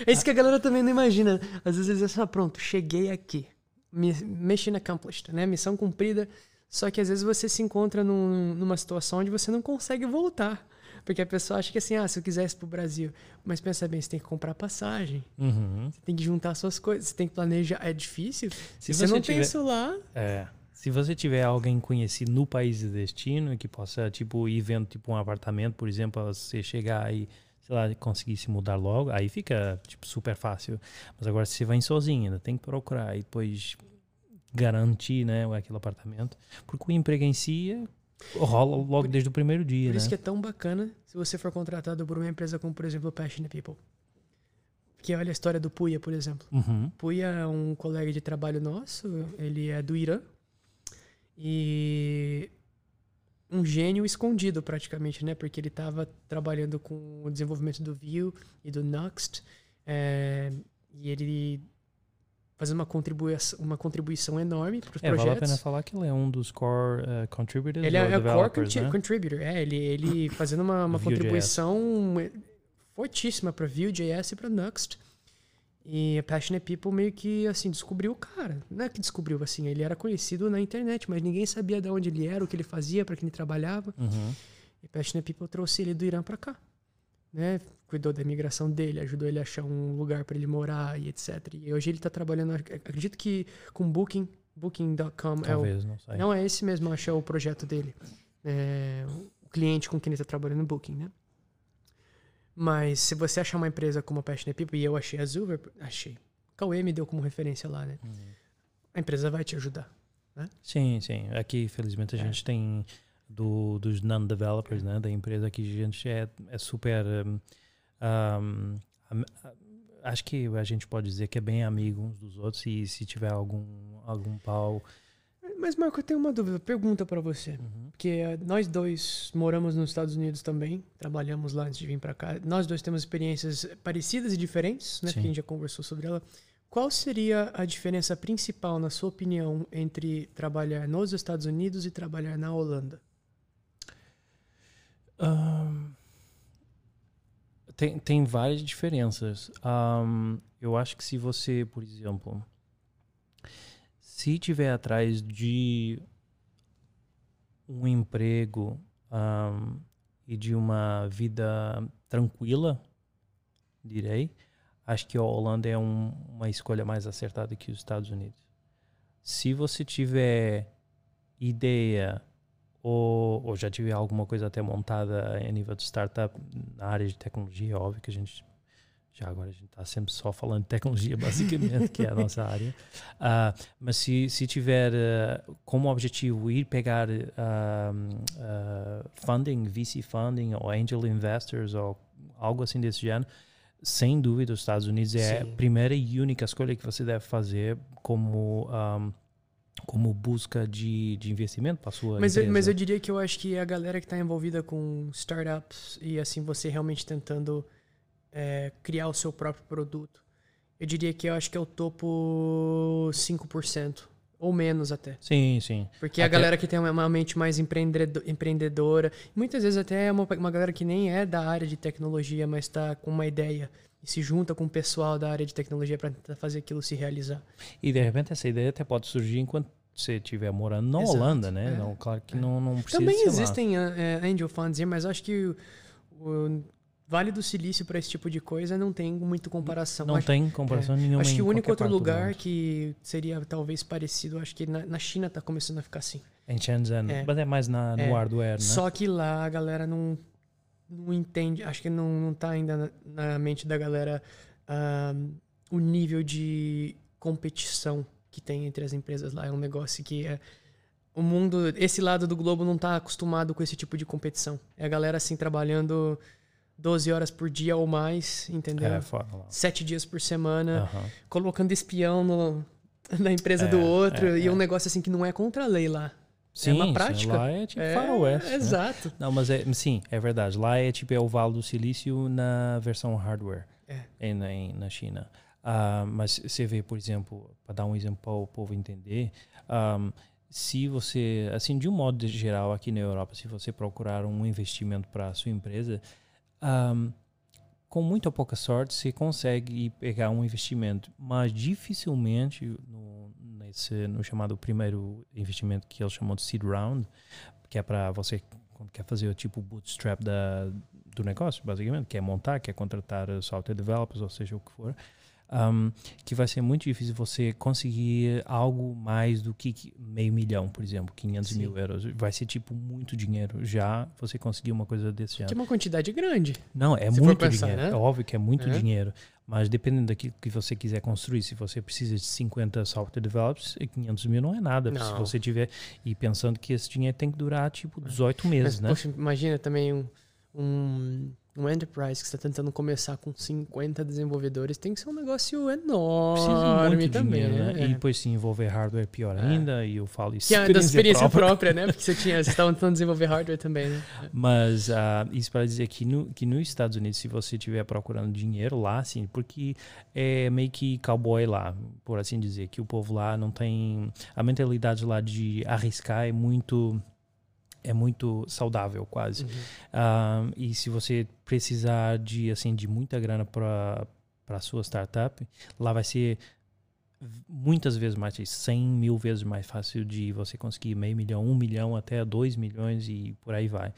É isso que a galera também não imagina. Às vezes eles acham, ah, pronto, cheguei aqui. Mi- Mission accomplished, né? Missão cumprida. Só que às vezes você se encontra num- numa situação onde você não consegue voltar. Porque a pessoa acha que assim, ah, se eu quisesse pro Brasil. Mas pensa bem, você tem que comprar passagem. Uhum. Você tem que juntar suas coisas, você tem que planejar. É difícil. Se, Se você, você não tiver- tem isso lá, É. Se você tiver alguém conhecido no país de destino que possa, tipo, ir vendo tipo, um apartamento, por exemplo, você chegar e, sei lá, conseguir se mudar logo, aí fica, tipo, super fácil. Mas agora, se você vai sozinho, ainda tem que procurar e depois garantir, né, aquele apartamento. Porque o emprego em si é- rola logo desde o primeiro dia, por né? isso que é tão bacana se você for contratado por uma empresa como, por exemplo, Passionate People. Que olha a história do Puya, por exemplo. Uhum. Puya é um colega de trabalho nosso, ele é do Irã. E um gênio escondido praticamente, né? Porque ele estava trabalhando com o desenvolvimento do Vue e do Nuxt. é, e ele fazendo uma contribuição, uma contribuição enorme para os É, vale a projetos. pena falar que ele é um dos core uh, contributors Ele é, ou é core contri- né? contributor, é, ele, ele fazendo uma, uma contribuição fortíssima para Vue.js e para Nuxt. E a Passionate People meio que, assim, descobriu o cara. Não é que descobriu, assim, ele era conhecido na internet, mas ninguém sabia de onde ele era, o que ele fazia, para quem ele trabalhava. Uhum. E Passionate People trouxe ele do Irã para cá. Né? Cuidou da imigração dele, ajudou ele a achar um lugar para ele morar e etc. E hoje ele está trabalhando, ac- acredito que com Booking, Booking.com é o, não sei. não, é esse mesmo, acho que é o projeto dele. É, o cliente com quem ele está trabalhando no Booking, né? Mas se você achar uma empresa como a Passionate People, e eu achei a Zuber, achei. Cauê me deu como referência lá, né? Uhum. A empresa vai te ajudar. Sim, sim. Aqui, felizmente, a É. gente tem do, dos non-developers, né? Da empresa que a gente é, é super. um, um, a- acho que a gente pode dizer que é bem amigo uns dos outros e se tiver algum, algum pau. Mas, Marco, eu tenho uma dúvida, pergunta para você. Uhum. Porque eh, nós dois moramos nos Estados Unidos também, trabalhamos lá antes de vir para cá. Nós dois temos experiências parecidas e diferentes, né? Sim. Porque a gente já conversou sobre ela. Qual seria a diferença principal, na sua opinião, entre trabalhar nos Estados Unidos e trabalhar na Holanda? Ahn, tem, tem várias diferenças. Ahm, eu acho que se você, por exemplo, se tiver atrás de um emprego ahm, e de uma vida tranquila, direi, acho que a Holanda é um- uma escolha mais acertada que os Estados Unidos. Se você tiver ideia ou, ou já tiver alguma coisa até montada a nível de startup na área de tecnologia, óbvio que a gente já agora a gente está sempre só falando de tecnologia basicamente, que é a nossa área. Ah, mas se, se tiver ah, como objetivo ir pegar ah, funding, VC funding ou angel investors ou algo assim desse gênero, sem dúvida os Estados Unidos é Sim. a primeira e única escolha que você deve fazer como ah, como busca de, de investimento para sua Mas eu, mas eu diria que eu acho que a galera que está envolvida com startups e assim você realmente tentando é, criar o seu próprio produto, eu diria que eu acho que é o topo 5% Ou menos até. Sim, sim. Porque Até- a galera que tem uma mente mais empreendedor- empreendedora, muitas vezes até é uma, uma galera que nem é da área de tecnologia, mas está com uma ideia e se junta com o pessoal da área de tecnologia para tentar fazer aquilo se realizar. E de repente essa ideia até pode surgir enquanto você estiver morando na Exato, Holanda, né? é, Não, claro que não, não precisa Também ser lá. existem ah, é, angel funds, mas acho que o, o Vale do Silício para esse tipo de coisa não tem muita comparação. Não acho, tem comparação nenhuma. acho que o único outro lugar que seria talvez parecido, acho que na, na China tá começando a ficar assim. Em Shenzhen. É. Mas é mais na, no É. hardware, né? Só que lá a galera não, não entende, acho que não, não tá ainda na, na mente da galera ah, o nível de competição que tem entre as empresas lá. É um negócio que é. O mundo, esse lado do globo não tá acostumado com esse tipo de competição. É a galera assim trabalhando 12 horas por dia ou mais, entendeu? É. Sete dias por semana, Aham. colocando espião no, na empresa É, do outro. é, e é um é. negócio assim que não é contra a lei lá. Sim, uma sim, prática. lá é tipo é, faroeste. né? Exato. Não, mas é, sim, é verdade. Lá é tipo é o Vale do Silício na versão hardware É. em, em- na China. Ah, mas você vê, por exemplo, para dar um exemplo para o povo entender, ahm, se você, assim, de um modo geral aqui na Europa, se você procurar um investimento para a sua empresa, ahm, com muita pouca sorte você consegue pegar um investimento, mas dificilmente no, nesse, no chamado primeiro investimento que eles chamam de seed round, que é para você quando quer fazer o tipo bootstrap da, do negócio, basicamente, quer montar, quer contratar eh, software developers, ou seja o que for, um, que vai ser muito difícil você conseguir algo mais do que meio milhão, por exemplo, 500 Sim. mil euros. Vai ser tipo muito dinheiro já você conseguir uma coisa desse Que é uma quantidade grande. Não, é se muito pensar, dinheiro. né? É óbvio que é muito É. dinheiro. Mas dependendo daquilo que você quiser construir, se você precisa de 50 software developers, 500 mil não é nada. Se Não. você tiver. E pensando que esse dinheiro tem que durar tipo 18 meses, Mas, né? poxa, imagina também um, um, um enterprise que está tentando começar com 50 desenvolvedores. Tem que ser um negócio enorme muito também, dinheiro, né? É. E depois se envolver hardware pior É. ainda, e eu falo isso Que é da experiência própria, né? Porque você tinha, vocês estavam tentando desenvolver hardware também, né? Mas ah, isso para dizer que, no, que nos Estados Unidos, se você estiver procurando dinheiro lá, assim, porque é meio que cowboy lá, por assim dizer, que o povo lá não tem. A mentalidade lá de arriscar é muito. É muito saudável, quase. Uhum. Ah, e se você precisar de assim de muita grana para para sua startup, lá vai ser muitas vezes mais, 100 mil vezes mais fácil de você conseguir meio milhão, um milhão até dois milhões e por aí vai.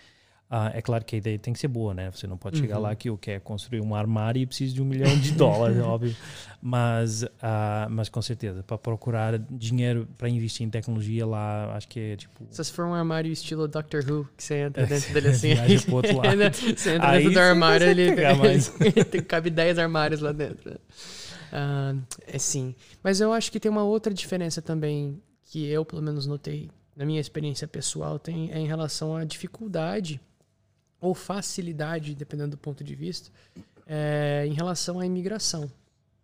Ah, é claro que a ideia tem que ser boa, né? Você não pode chegar Uhum. lá que eu quero construir um armário e preciso de um milhão de dólares, óbvio. Mas, ah, mas com certeza, para procurar dinheiro para investir em tecnologia lá, acho que é tipo. Se for um armário estilo Doctor Who, que você entra dentro dele assim. Viaja pro outro lado. Você entra Aí dentro do armário, consegue ele tem, cabe 10 armários lá dentro. né? Ah, é sim. Mas eu acho que tem uma outra diferença também que eu, pelo menos, notei na minha experiência pessoal, tem, é em relação à dificuldade ou facilidade, dependendo do ponto de vista, é, em relação à imigração.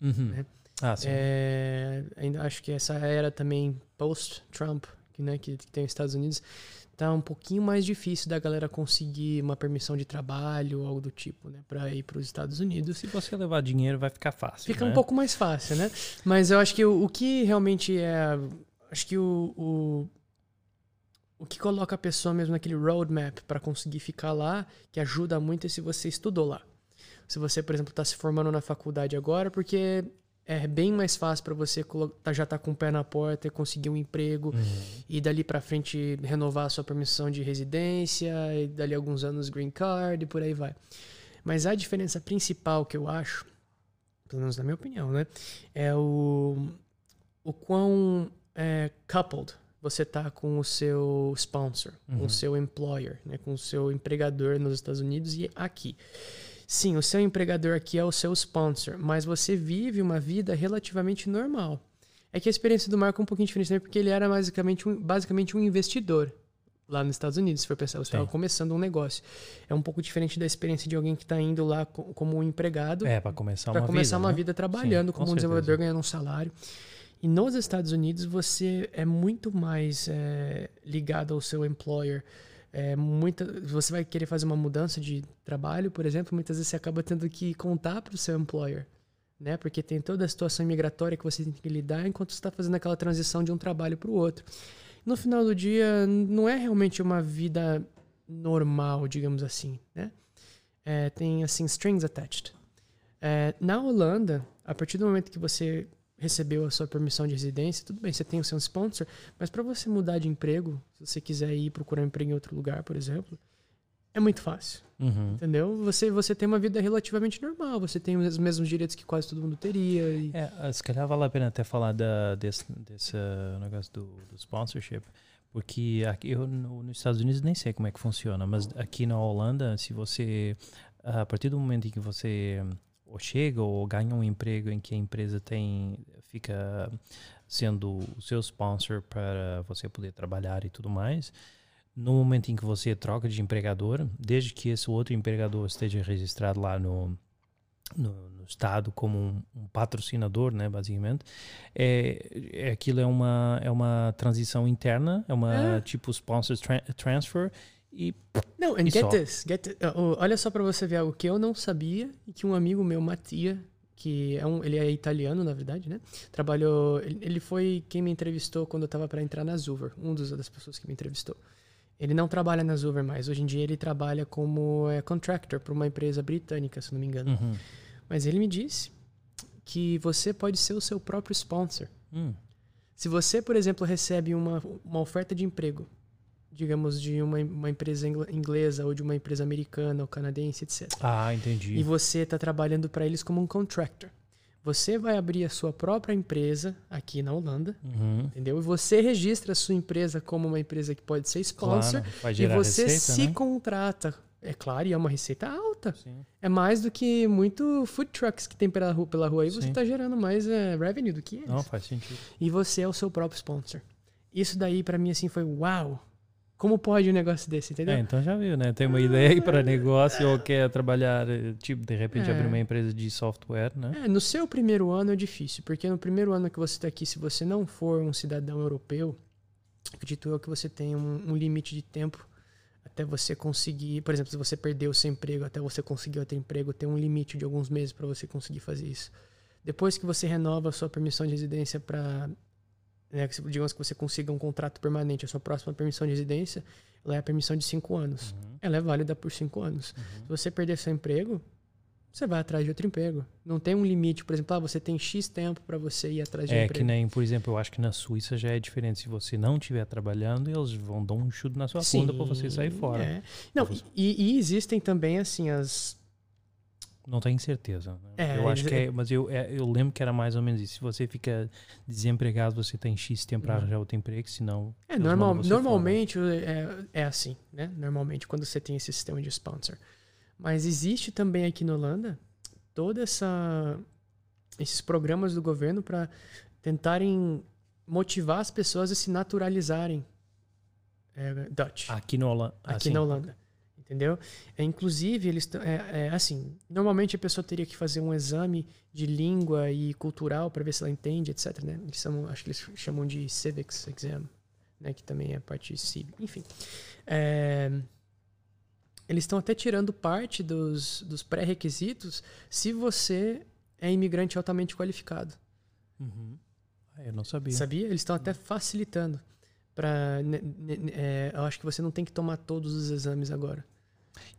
Uhum. né? Ah, sim. É, ainda acho que essa era também post-Trump, que, né, que, que tem os Estados Unidos, tá um pouquinho mais difícil da galera conseguir uma permissão de trabalho, algo do tipo, né, para ir para os Estados Unidos. Se você levar dinheiro, vai ficar fácil. Fica né? um pouco mais fácil, né? Mas eu acho que o, o que realmente é. Acho que o, o, o que coloca a pessoa mesmo naquele roadmap para conseguir ficar lá, que ajuda muito, é se você estudou lá. Se você, por exemplo, está se formando na faculdade agora, porque é bem mais fácil para você tá- já estar com o pé na porta e conseguir um emprego Uhum. e dali para frente renovar a sua permissão de residência e dali alguns anos green card e por aí vai. Mas a diferença principal que eu acho, pelo menos na minha opinião, né, é o o quão é, coupled você tá com o seu sponsor, com Uhum. o seu employer, né, com o seu empregador nos Estados Unidos e aqui. Sim, o seu empregador aqui é o seu sponsor, mas você vive uma vida relativamente normal. É que a experiência do Marco é um pouquinho diferente, né? porque ele era basicamente um, basicamente um investidor lá nos Estados Unidos, se for pensar. Você estava começando um negócio. É um pouco diferente da experiência de alguém que está indo lá co- como um empregado É, para começar para uma começar vida. uma né? vida trabalhando Sim, com como um certeza. desenvolvedor, ganhando um salário. E nos Estados Unidos você é muito mais é, ligado ao seu employer. É, muita, você vai querer fazer uma mudança de trabalho, por exemplo, muitas vezes você acaba tendo que contar para o seu employer né? Porque tem toda a situação migratória que você tem que lidar enquanto você está fazendo aquela transição de um trabalho para o outro. No final do dia, não é realmente uma vida normal, digamos assim, né? É, tem assim strings attached. É, na Holanda, a partir do momento que você recebeu a sua permissão de residência, tudo bem, você tem o seu sponsor, mas para você mudar de emprego, se você quiser ir procurar um emprego em outro lugar, por exemplo, é muito fácil. Uhum. Entendeu? Você, você tem uma vida relativamente normal, você tem os mesmos direitos que quase todo mundo teria. E... É, se calhar vale a pena até falar da, desse, desse negócio do, do sponsorship, porque aqui, eu no, nos Estados Unidos nem sei como é que funciona, mas aqui na Holanda, se você, a partir do momento em que você ou chega ou ganha um emprego em que a empresa tem fica sendo o seu sponsor para você poder trabalhar e tudo mais, no momento em que você troca de empregador, desde que esse outro empregador esteja registrado lá no, no, no estado como um, um, patrocinador, né, basicamente, é, é, aquilo é uma é uma transição interna, é uma é. tipo sponsor tra transfer e não, and e get só. this, get this. Olha só para você ver algo que eu não sabia e que um amigo meu, Matia, que é um, ele é italiano, na verdade, né? Trabalhou, ele, ele foi quem me entrevistou quando eu estava para entrar na Zuver, um dos das pessoas que me entrevistou. Ele não trabalha na Zuver mais. Hoje em dia ele trabalha como é, contractor para uma empresa britânica, se não me engano. Uhum. Mas ele me disse que você pode ser o seu próprio sponsor. Hum. Se você, por exemplo, recebe uma, uma oferta de emprego, digamos, de uma, uma empresa inglesa ou de uma empresa americana ou canadense, etc. Ah, entendi. E você está trabalhando para eles como um contractor. Você vai abrir a sua própria empresa aqui na Holanda, Uhum. entendeu? E você registra a sua empresa como uma empresa que pode ser sponsor Claro, e você receita, se né? contrata. É claro, e é uma receita alta. Sim. É mais do que muito food trucks que tem pela rua, pela rua aí. Você está gerando mais é, revenue do que eles. Não, faz sentido. E você é o seu próprio sponsor. Isso daí, para mim, assim, foi uau. Como pode um negócio desse, entendeu? É, então já viu, né? Tem uma ideia aí para negócio ou quer trabalhar, eh, tipo, de repente É. abrir uma empresa de software, né? É, no seu primeiro ano é difícil, porque no primeiro ano que você está aqui, se você não for um cidadão europeu, acredito eu que você tem um, um limite de tempo até você conseguir, por exemplo, se você perdeu o seu emprego, até você conseguir outro emprego, tem um limite de alguns meses para você conseguir fazer isso. Depois que você renova a sua permissão de residência para, né, que digamos que você consiga um contrato permanente, a sua próxima permissão de residência, ela é a permissão de cinco anos. Uhum, Ela é válida por cinco anos. uhum. Se você perder seu emprego, você vai atrás de outro emprego. Não tem um limite, por exemplo, ah, você tem X tempo para você ir atrás de um É emprego. que nem, por exemplo, eu acho que na Suíça já é diferente. Se você não estiver trabalhando, eles vão dar um chute na sua bunda para você sair fora. é. Não, você- e, e existem também, assim, as... Não tenho certeza. É, eu acho que é, mas eu, é, eu lembro que era mais ou menos isso. Se você fica desempregado, você tem X tempo para Uhum. arranjar outro emprego, senão. É, normal, normalmente é, é assim, né? Normalmente quando você tem esse sistema de sponsor. Mas existe também aqui na Holanda toda essa esses programas do governo para tentarem motivar as pessoas a se naturalizarem é, Dutch. Aqui Holanda. aqui na Holanda. Entendeu? É, inclusive, eles é, é, assim, normalmente a pessoa teria que fazer um exame de língua e cultural para ver se ela entende, etc. Né? Eles chamam, acho que eles chamam de civics exam, né? que também é parte cívica. Enfim. É, eles estão até tirando parte dos, dos pré-requisitos se você é imigrante altamente qualificado. Uhum. Ah, eu não sabia. Sabia? Eles estão até facilitando. Pra, ne- ne- é, eu acho que você não tem que tomar todos os exames agora.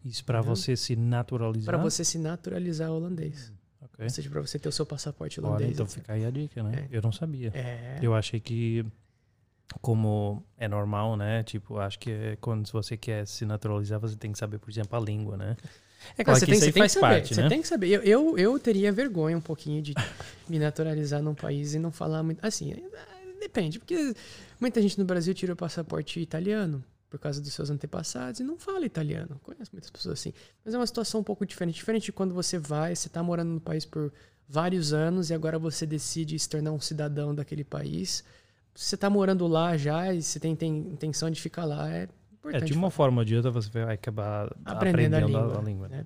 Isso para você se naturalizar. Para você se naturalizar holandês. Ok. Ou seja, para você ter o seu passaporte Olha, holandês. então etc. fica aí a dica, né? É. Eu não sabia. É. Eu achei que, como é normal, né? Tipo, acho que é quando você quer se naturalizar, você tem que saber, por exemplo, a língua, né? É claro você tem, você tem faz que saber. parte, você né? tem que saber. Eu, eu, eu teria vergonha um pouquinho de me naturalizar num país e não falar muito. Assim, é, depende. Porque muita gente no Brasil tira o passaporte italiano por causa dos seus antepassados e não fala italiano. Conheço muitas pessoas assim. Mas é uma situação um pouco diferente. Diferente de quando você vai, você está morando no país por vários anos e agora você decide se tornar um cidadão daquele país. Você está morando lá já e você tem, tem intenção de ficar lá. É É, importante. de uma forma ou de outra, você vai acabar Aprendendo aprendendo, a a, língua, a língua. né?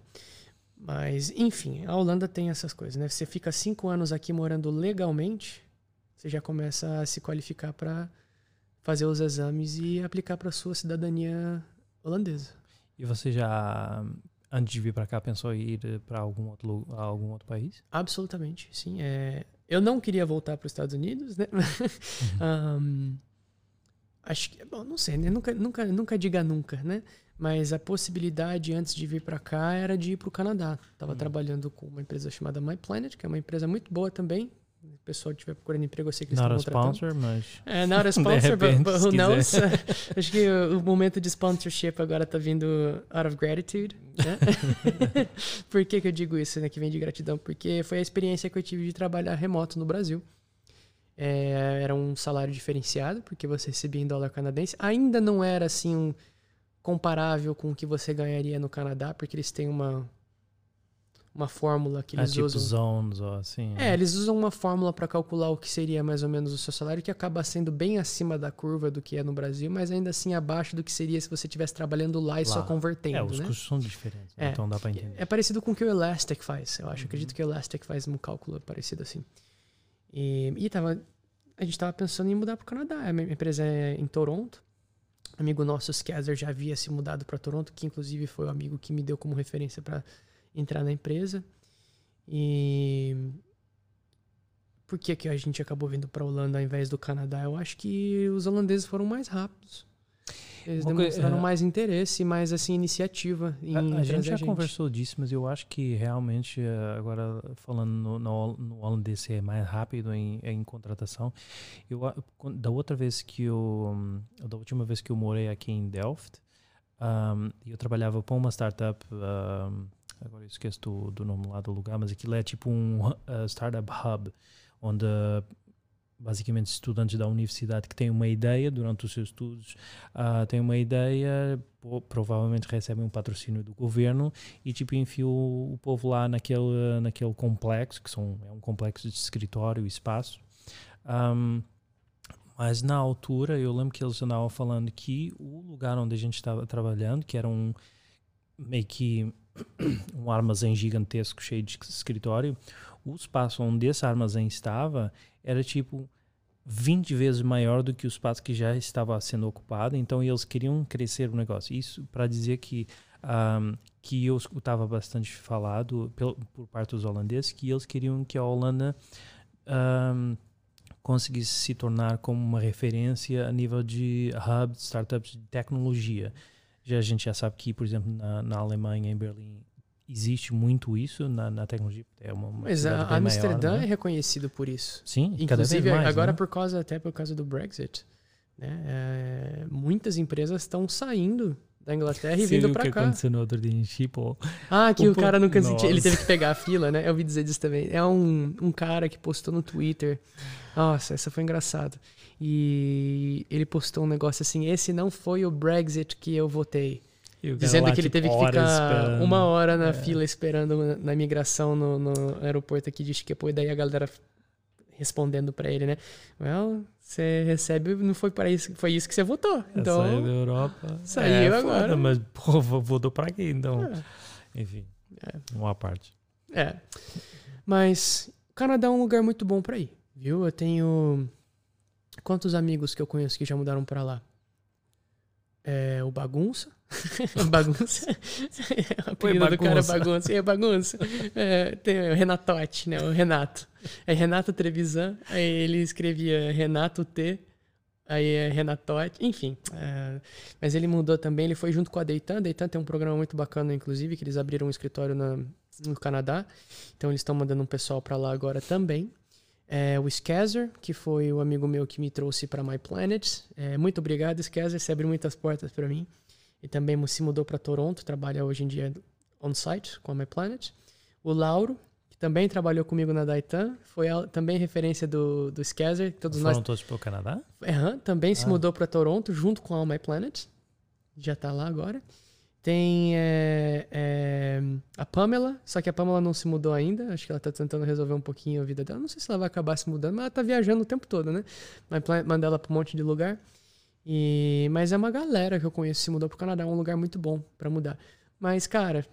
Mas, enfim, a Holanda tem essas coisas, né? Você fica cinco anos aqui morando legalmente, você já começa a se qualificar para fazer os exames e aplicar para sua cidadania holandesa. E você já antes de vir para cá, pensou em ir para algum outro, algum outro país? Absolutamente, sim. É, eu não queria voltar para os Estados Unidos, né? Uhum. um, acho que, bom, não sei, né? Nunca, nunca, nunca diga nunca, né? Mas a possibilidade antes de vir para cá era de ir para o Canadá. Estava uhum. trabalhando com uma empresa chamada My Planet, que é uma empresa muito boa também, o pessoal estiver procurando emprego, eu sei que eles not estão contratando. sponsor, mas... É, not a sponsor, but, but who knows? Acho que o, o, momento de sponsorship agora está vindo out of gratitude. Né? Por que, que eu digo isso, né? Que vem de gratidão? Porque foi a experiência que eu tive de trabalhar remoto no Brasil. É, era um salário diferenciado, porque você recebia em dólar canadense. Ainda não era, assim, um comparável com o que você ganharia no Canadá, porque eles têm uma uma fórmula que eles é, tipo usam. zones ou assim. Né? É, eles usam uma fórmula para calcular o que seria mais ou menos o seu salário, que acaba sendo bem acima da curva do que é no Brasil, mas ainda assim abaixo do que seria se você estivesse trabalhando lá e lá. só convertendo. É, os né? custos são diferentes, é, então dá para entender. É parecido com o que o Elastic faz, eu acho. Uhum. Acredito que o Elastic faz um cálculo parecido assim. E, e tava, a gente estava pensando em mudar para o Canadá. A minha empresa é em Toronto. Amigo nosso, Scazer, já havia se mudado para Toronto, que inclusive foi o amigo que me deu como referência para entrar na empresa. E por que, que a gente acabou vindo para a Holanda ao invés do Canadá? Eu acho que os holandeses foram mais rápidos. Eles Uma demonstraram coisa, é, mais interesse, mais assim iniciativa em a, a gente já a gente. conversou disso, mas eu acho que realmente eh, agora falando no, no, no holandês ser mais rápido em, em contratação. Eu da outra vez que eu da última vez que eu morei aqui em Delft, um, eu trabalhava para uma startup um, agora esqueço do, do nome lá do lugar, mas aquilo é tipo um uh, startup hub, onde uh, basicamente estudantes da universidade que têm uma ideia durante os seus estudos, uh, têm uma ideia, provavelmente recebem um patrocínio do governo e tipo enfiam o, o povo lá naquele, naquele complexo, que são, é um complexo de escritório e espaço. Um, mas na altura eu lembro que eles andavam falando que o lugar onde a gente estava trabalhando, que era um meio que um armazém gigantesco cheio de escritório, o espaço onde esse armazém estava era tipo 20 vezes maior do que o espaço que já estava sendo ocupado, então eles queriam crescer o negócio. Isso para dizer que um, que eu escutava bastante falado por, por parte dos holandeses que eles queriam que a Holanda um, conseguisse se tornar como uma referência a nível de hub startups de tecnologia. Já a gente já sabe que, por exemplo, na, na Alemanha, em Berlim, existe muito isso na, na tecnologia. É uma, uma Mas a Amsterdã maior, né? é reconhecido por isso. Sim, inclusive mais, agora né? por causa até por causa do Brexit, né? É, muitas empresas estão saindo da Inglaterra e vindo para cá. que aconteceu no outro dia em Schiphol. Ah, que o, o cara nunca sentiu, ele teve que pegar a fila, né? Eu ouvi dizer disso também. É um, um cara que postou no Twitter. Nossa, essa foi engraçado. E ele postou um negócio assim: esse não foi o Brexit que eu votei. Dizendo que ele tipo, teve que ficar esperando. uma hora na é. fila esperando na, na imigração no, no, aeroporto aqui de Chiquepo. E daí a galera respondendo para ele, né? Well, você recebe, não foi para isso, foi isso que você votou. É, então, saiu da Europa. Saiu é, agora. Foda, mas, pô, votou para quê? Então, é. enfim, é. uma parte. É. Mas o Canadá é um lugar muito bom para ir, viu? Eu tenho Quantos amigos que eu conheço que já mudaram para lá? É, o Bagunça. bagunça. o apelido do cara é Bagunça. É Bagunça. É, tem o Renatote, né? O Renato. É Renato Trevisan. Aí ele escrevia Renato T. Aí é Renatote. Enfim. É, mas ele mudou também. Ele foi junto com a Deitan. Deitan tem um programa muito bacana, inclusive, que eles abriram um escritório na, no Canadá. Então eles estão mandando um pessoal para lá agora também. É, o Scazer, que foi o amigo meu que me trouxe para My Planet. É, muito obrigado, Scazer, você abriu muitas portas para mim. E também se mudou para Toronto, trabalha hoje em dia on-site com a My Planet. O Lauro, que também trabalhou comigo na Daitan, foi a, também referência do, do Scazer. Todos Foram nós... todos para o Canadá? Uhum, também ah. se mudou para Toronto junto com a My Planet. Já está lá agora. Tem é, é, a Pamela, só que a Pamela não se mudou ainda. Acho que ela tá tentando resolver um pouquinho a vida dela. Não sei se ela vai acabar se mudando, mas ela tá viajando o tempo todo, né? Vai mandar ela pra um monte de lugar. E, mas é uma galera que eu conheço que se mudou pro Canadá. É um lugar muito bom para mudar. Mas, cara,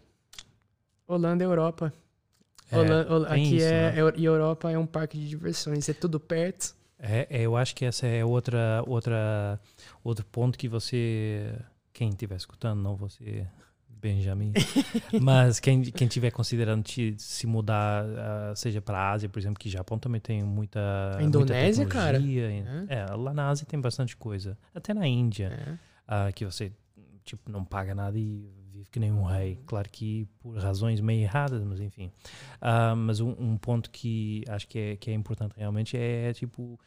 Holanda é Europa. É, aqui isso, é, né? é, Europa é um parque de diversões. É tudo perto. É, é, eu acho que essa é outra, outra, outro ponto que você quem estiver escutando, não você Benjamin. Mas quem, quem tiver considerando te- se mudar, ah, seja para a Ásia, por exemplo, que Japão também tem muita. A Indonésia, muita cara. tecnologia. É, lá na Ásia tem bastante coisa. Até na Índia, É. ah, que você tipo, não paga nada e vive que nem um rei. Claro que por razões meio erradas, mas enfim. Ah, mas um, um ponto que acho que é, que é importante realmente é, tipo,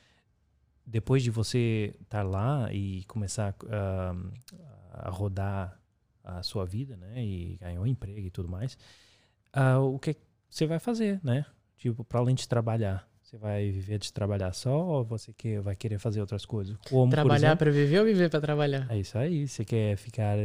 depois de você estar lá e começar ah, a rodar a sua vida, né, e ganhar um emprego e tudo mais, ah, o que você vai fazer, né? Tipo, para além de trabalhar, você vai viver de trabalhar só ou você que vai querer fazer outras coisas? Como, Trabalhar pra viver ou viver pra trabalhar? é isso aí. Você quer ficar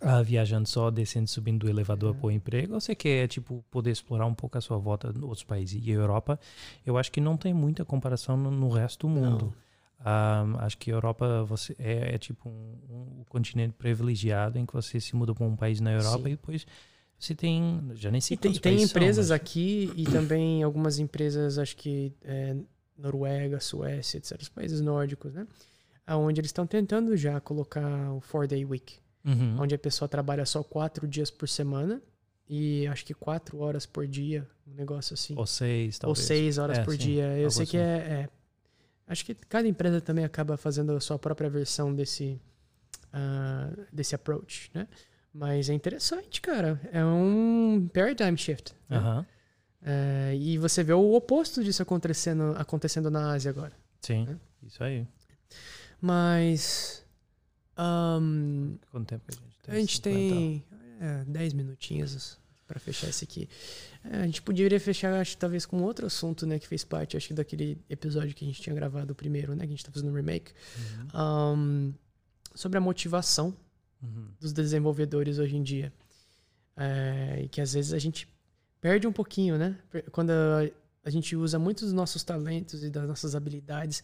ah, viajando só, descendo e subindo do elevador para o emprego? Ou você quer, tipo, poder explorar um pouco a sua volta em outros países? E a Europa, eu acho que não tem muita comparação no, no resto do mundo. Ah, acho que a Europa você, é, é tipo um, um continente privilegiado em que você se muda para um país na Europa Sim. e depois você tem, já nem sei E tem, tem países são, empresas mas- aqui e também algumas empresas, acho que é, Noruega, Suécia, etc. Os países nórdicos, né? Onde eles estão tentando já colocar o four day week, Uhum. onde a pessoa trabalha só quatro dias por semana e acho que quatro horas por dia, um negócio assim. Ou seis, Ou talvez. seis horas É, por sim, dia. Eu sei que assim. é, é- Acho que cada empresa também acaba fazendo a sua própria versão desse, ah, desse approach, né? Mas é interessante, cara. É um paradigm shift. né? É, e você vê o oposto disso acontecendo, acontecendo na Ásia agora. Sim, Né? isso aí. Mas. Ahn, Quanto tempo a gente tem? a gente 50? tem é, 10 minutinhos para fechar esse aqui. É, a gente poderia fechar, acho, talvez com outro assunto, né? Que fez parte, acho que daquele episódio que a gente tinha gravado primeiro, né? Que a gente tá fazendo um remake. Uhum. Ahn, sobre a motivação Uhum. dos desenvolvedores hoje em dia. É, e que às vezes a gente perde um pouquinho, né? Quando a, gente usa muitos dos nossos talentos e das nossas habilidades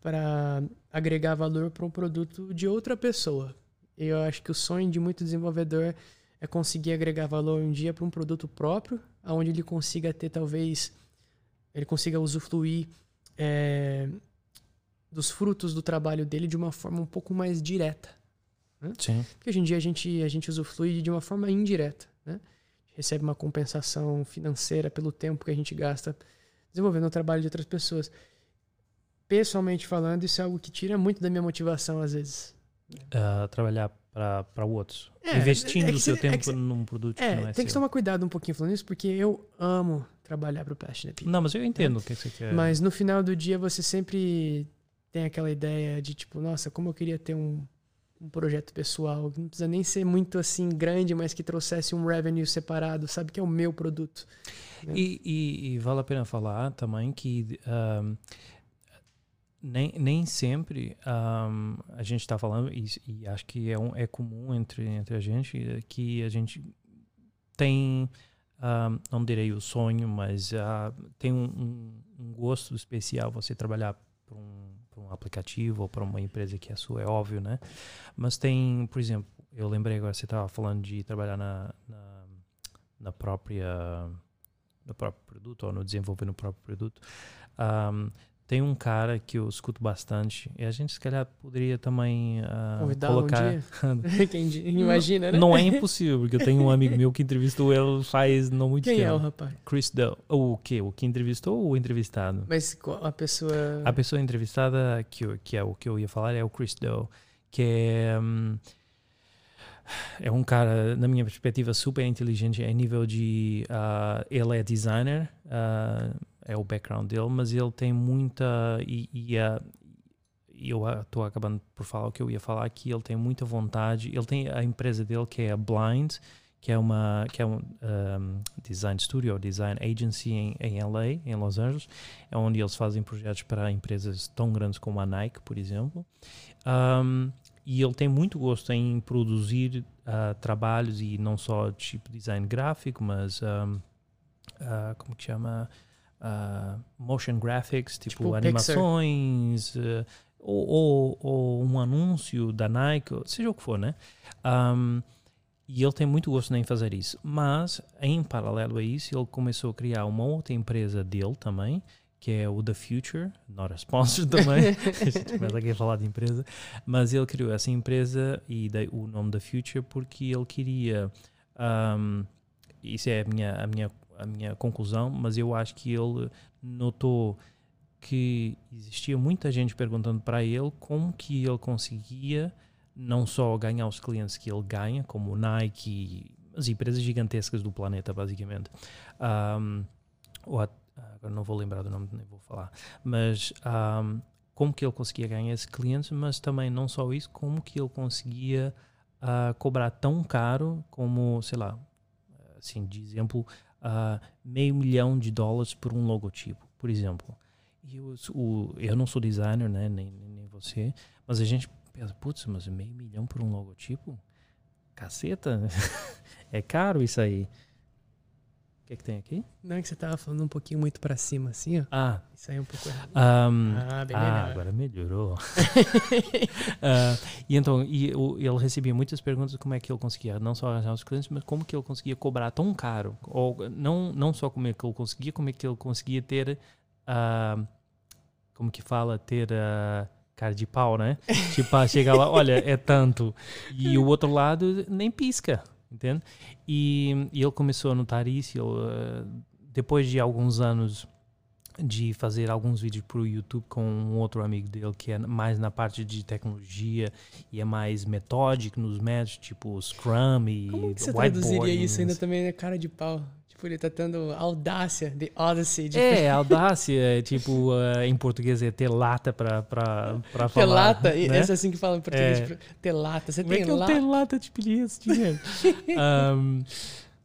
para agregar valor para um produto de outra pessoa. Eu acho que o sonho de muito desenvolvedor é conseguir agregar valor um dia para um produto próprio, onde ele consiga ter talvez ele consiga usufruir é, dos frutos do trabalho dele de uma forma um pouco mais direta. Sim. Porque hoje em dia a gente, a gente usufrui de uma forma indireta, né? Recebe uma compensação financeira pelo tempo que a gente gasta desenvolvendo o trabalho de outras pessoas. Pessoalmente falando, isso é algo que tira muito da minha motivação às vezes. Ah, trabalhar para outros. É, Investindo é o seu se- é tempo se- num produto É, que não é tem que seu. tomar cuidado um pouquinho falando isso, porque eu amo trabalhar para o Passionate People. Não, mas eu entendo o que você quer. Mas no final do dia você sempre tem aquela ideia de tipo, nossa, como eu queria ter um, um projeto pessoal, não precisa nem ser muito assim grande, mas que trouxesse um revenue separado, sabe que é o meu produto. E, e- e vale a pena falar também que ahm, nem, nem sempre ahm, a gente está falando, e, e acho que é, um, é comum entre, entre a gente, que a gente tem, ahm, não direi o sonho, mas ah, tem um, um- um gosto especial você trabalhar para um, pra um aplicativo ou para uma empresa que é sua, é óbvio, né? Mas tem, por exemplo, eu lembrei agora, você estava falando de trabalhar na, na, na própria no próprio produto ou no desenvolver no próprio produto. Ahm, tem um cara que eu escuto bastante e a gente se calhar poderia também Convidar colocar. um dia. Quem imagina, né? Não é impossível, porque eu tenho um amigo meu que entrevistou ele faz não muito Quem tempo. é o rapaz? Chris Doe. O que? O que entrevistou ou o entrevistado? Mas a pessoa. A pessoa entrevistada, que, eu- que é o que eu ia falar, é o Chris Doe, que é, hum, é um cara, na minha perspectiva, super inteligente em nível de. ah, ele é designer, ah, é o background dele, mas ele tem muita. E, e, eu estou acabando por falar o que eu ia falar aqui. Ele tem muita vontade. Ele tem a empresa dele que é a Blind, que é uma que é um, um, design studio, design agency em, em LA, em Los Angeles, é onde eles fazem projetos para empresas tão grandes como a Nike, por exemplo. Um, e ele tem muito gosto em produzir ah, trabalhos e não só tipo design gráfico, mas um, ah, como que chama? Ah, motion graphics, tipo, Tipo animações, eh, ou, ou, ou um anúncio da Nike, seja o que for, né? Um, e ele tem muito gosto em fazer isso. Mas, em paralelo a isso, ele começou a criar uma outra empresa dele também, que é o The Future, not a sponsor também, a gente começa aqui a falar de empresa, mas ele criou essa empresa e dei o nome The Future porque ele queria, um, isso é a minha, a, minha, a minha conclusão, mas eu acho que ele notou que existia muita gente perguntando para ele como que ele conseguia não só ganhar os clientes que ele ganha, como o Nike, as empresas gigantescas do planeta, basicamente. Um, ou a, agora não vou lembrar do nome, nem vou falar, mas um, como que ele conseguia ganhar esses clientes, mas também não só isso, como que ele conseguia uh, cobrar tão caro como, sei lá, assim, de exemplo, uh, meio milhão de dólares por um logotipo, por exemplo. E eu, o, eu não sou designer, né, nem, nem você, mas a gente pensa, putz, mas meio milhão por um logotipo? Caceta, é caro isso aí. Que, que tem aqui? Não, é que você tava falando um pouquinho muito para cima, assim, ó. Ah. Isso aí é um pouco. Um, ah, bem ah, agora melhorou. uh, e então, e, ele recebia muitas perguntas de como é que ele conseguia não só arranjar os clientes, mas como que ele conseguia cobrar tão caro. Ou não, não só como é que ele conseguia, como é que ele conseguia ter uh, como que fala, ter uh, cara de pau, né? tipo, chegar lá, olha, é tanto. E o outro lado nem pisca, entende? E, e ele começou a notar isso. Ele, uh, depois de alguns anos de fazer alguns vídeos para o YouTube com um outro amigo dele que é mais na parte de tecnologia e é mais metódico nos métodos, tipo Scrum e Como que você traduziria isso ainda também é cara de pau? Ele tá tendo audácia, de Odyssey. De... É, audácia, é, tipo, uh, em português é ter lata pra, pra, pra falar. Ter lata, né? esse é assim que fala em português, é. tipo, ter lata. Você Como tem é que lata? eu tenho lata de bilhetes, dinheiro? um,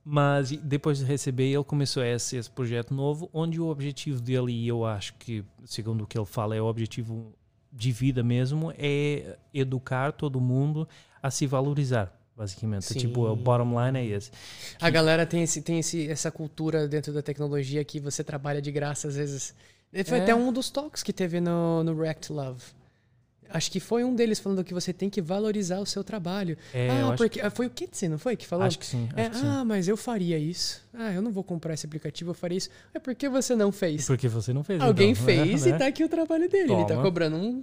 mas depois de receber, ele começou esse, esse projeto novo, onde o objetivo dele, e eu acho que, segundo o que ele fala, é o objetivo de vida mesmo, é educar todo mundo a se valorizar basicamente. Sim. Tipo, o bottom line é esse. A galera tem, esse, tem esse, essa cultura dentro da tecnologia que você trabalha de graça às vezes. Foi é. até um dos talks que teve no, no React Love. Acho que foi um deles falando que você tem que valorizar o seu trabalho. É, ah, porque que... foi o Kitsi, não foi que falou? Acho que sim. É, que sim. Ah, mas eu faria isso. Ah, eu não vou comprar esse aplicativo, eu faria isso. É porque você não fez. Porque você não fez. Alguém então. fez né? e tá aqui o trabalho dele. Toma. Ele tá cobrando um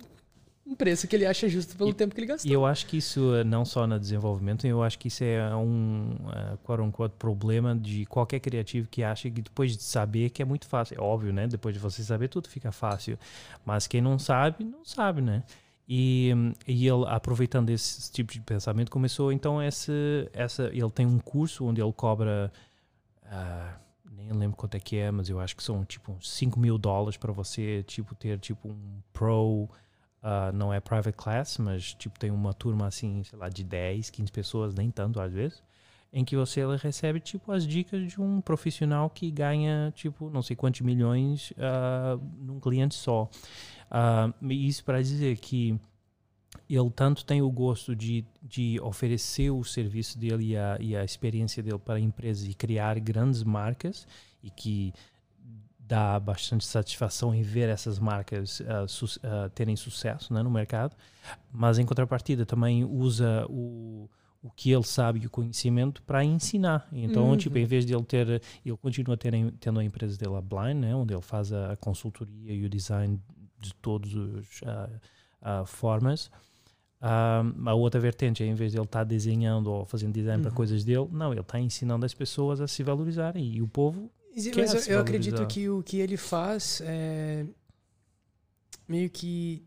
um preço que ele acha justo pelo e, tempo que ele gastou. E eu acho que isso, eh, não só no desenvolvimento, eu acho que isso é um uh, quote unquote, problema de qualquer criativo que acha que depois de saber que é muito fácil. É óbvio, né? Depois de você saber, tudo fica fácil. Mas quem não sabe, não sabe, né? E, e ele, aproveitando esse tipo de pensamento, começou então esse, essa. Ele tem um curso onde ele cobra. Uh, nem lembro quanto é que é, mas eu acho que são tipo uns 5 mil dólares para você tipo, ter tipo um Pro Uh, não é private class, mas tipo tem uma turma assim, sei lá, de 10, 15 pessoas, nem tanto às vezes, em que você recebe tipo as dicas de um profissional que ganha tipo não sei quantos milhões uh, num cliente só. Uh, isso para dizer que ele tanto tem o gosto de, de oferecer o serviço dele e a, e a experiência dele para empresas e criar grandes marcas e que dá bastante satisfação em ver essas marcas uh, su uh, terem sucesso né, no mercado, mas em contrapartida também usa o, o que ele sabe e o conhecimento para ensinar. Então, uhum. tipo, em vez de ele ter, ele continua ter, tendo a empresa dele a Blind, né, onde ele faz a consultoria e o design de todas as uh, formas. a outra vertente é, em vez de ele estar tá desenhando ou fazendo design uhum. para coisas dele, não, ele está ensinando as pessoas a se valorizarem e o povo mas eu, eu acredito que o que ele faz é meio que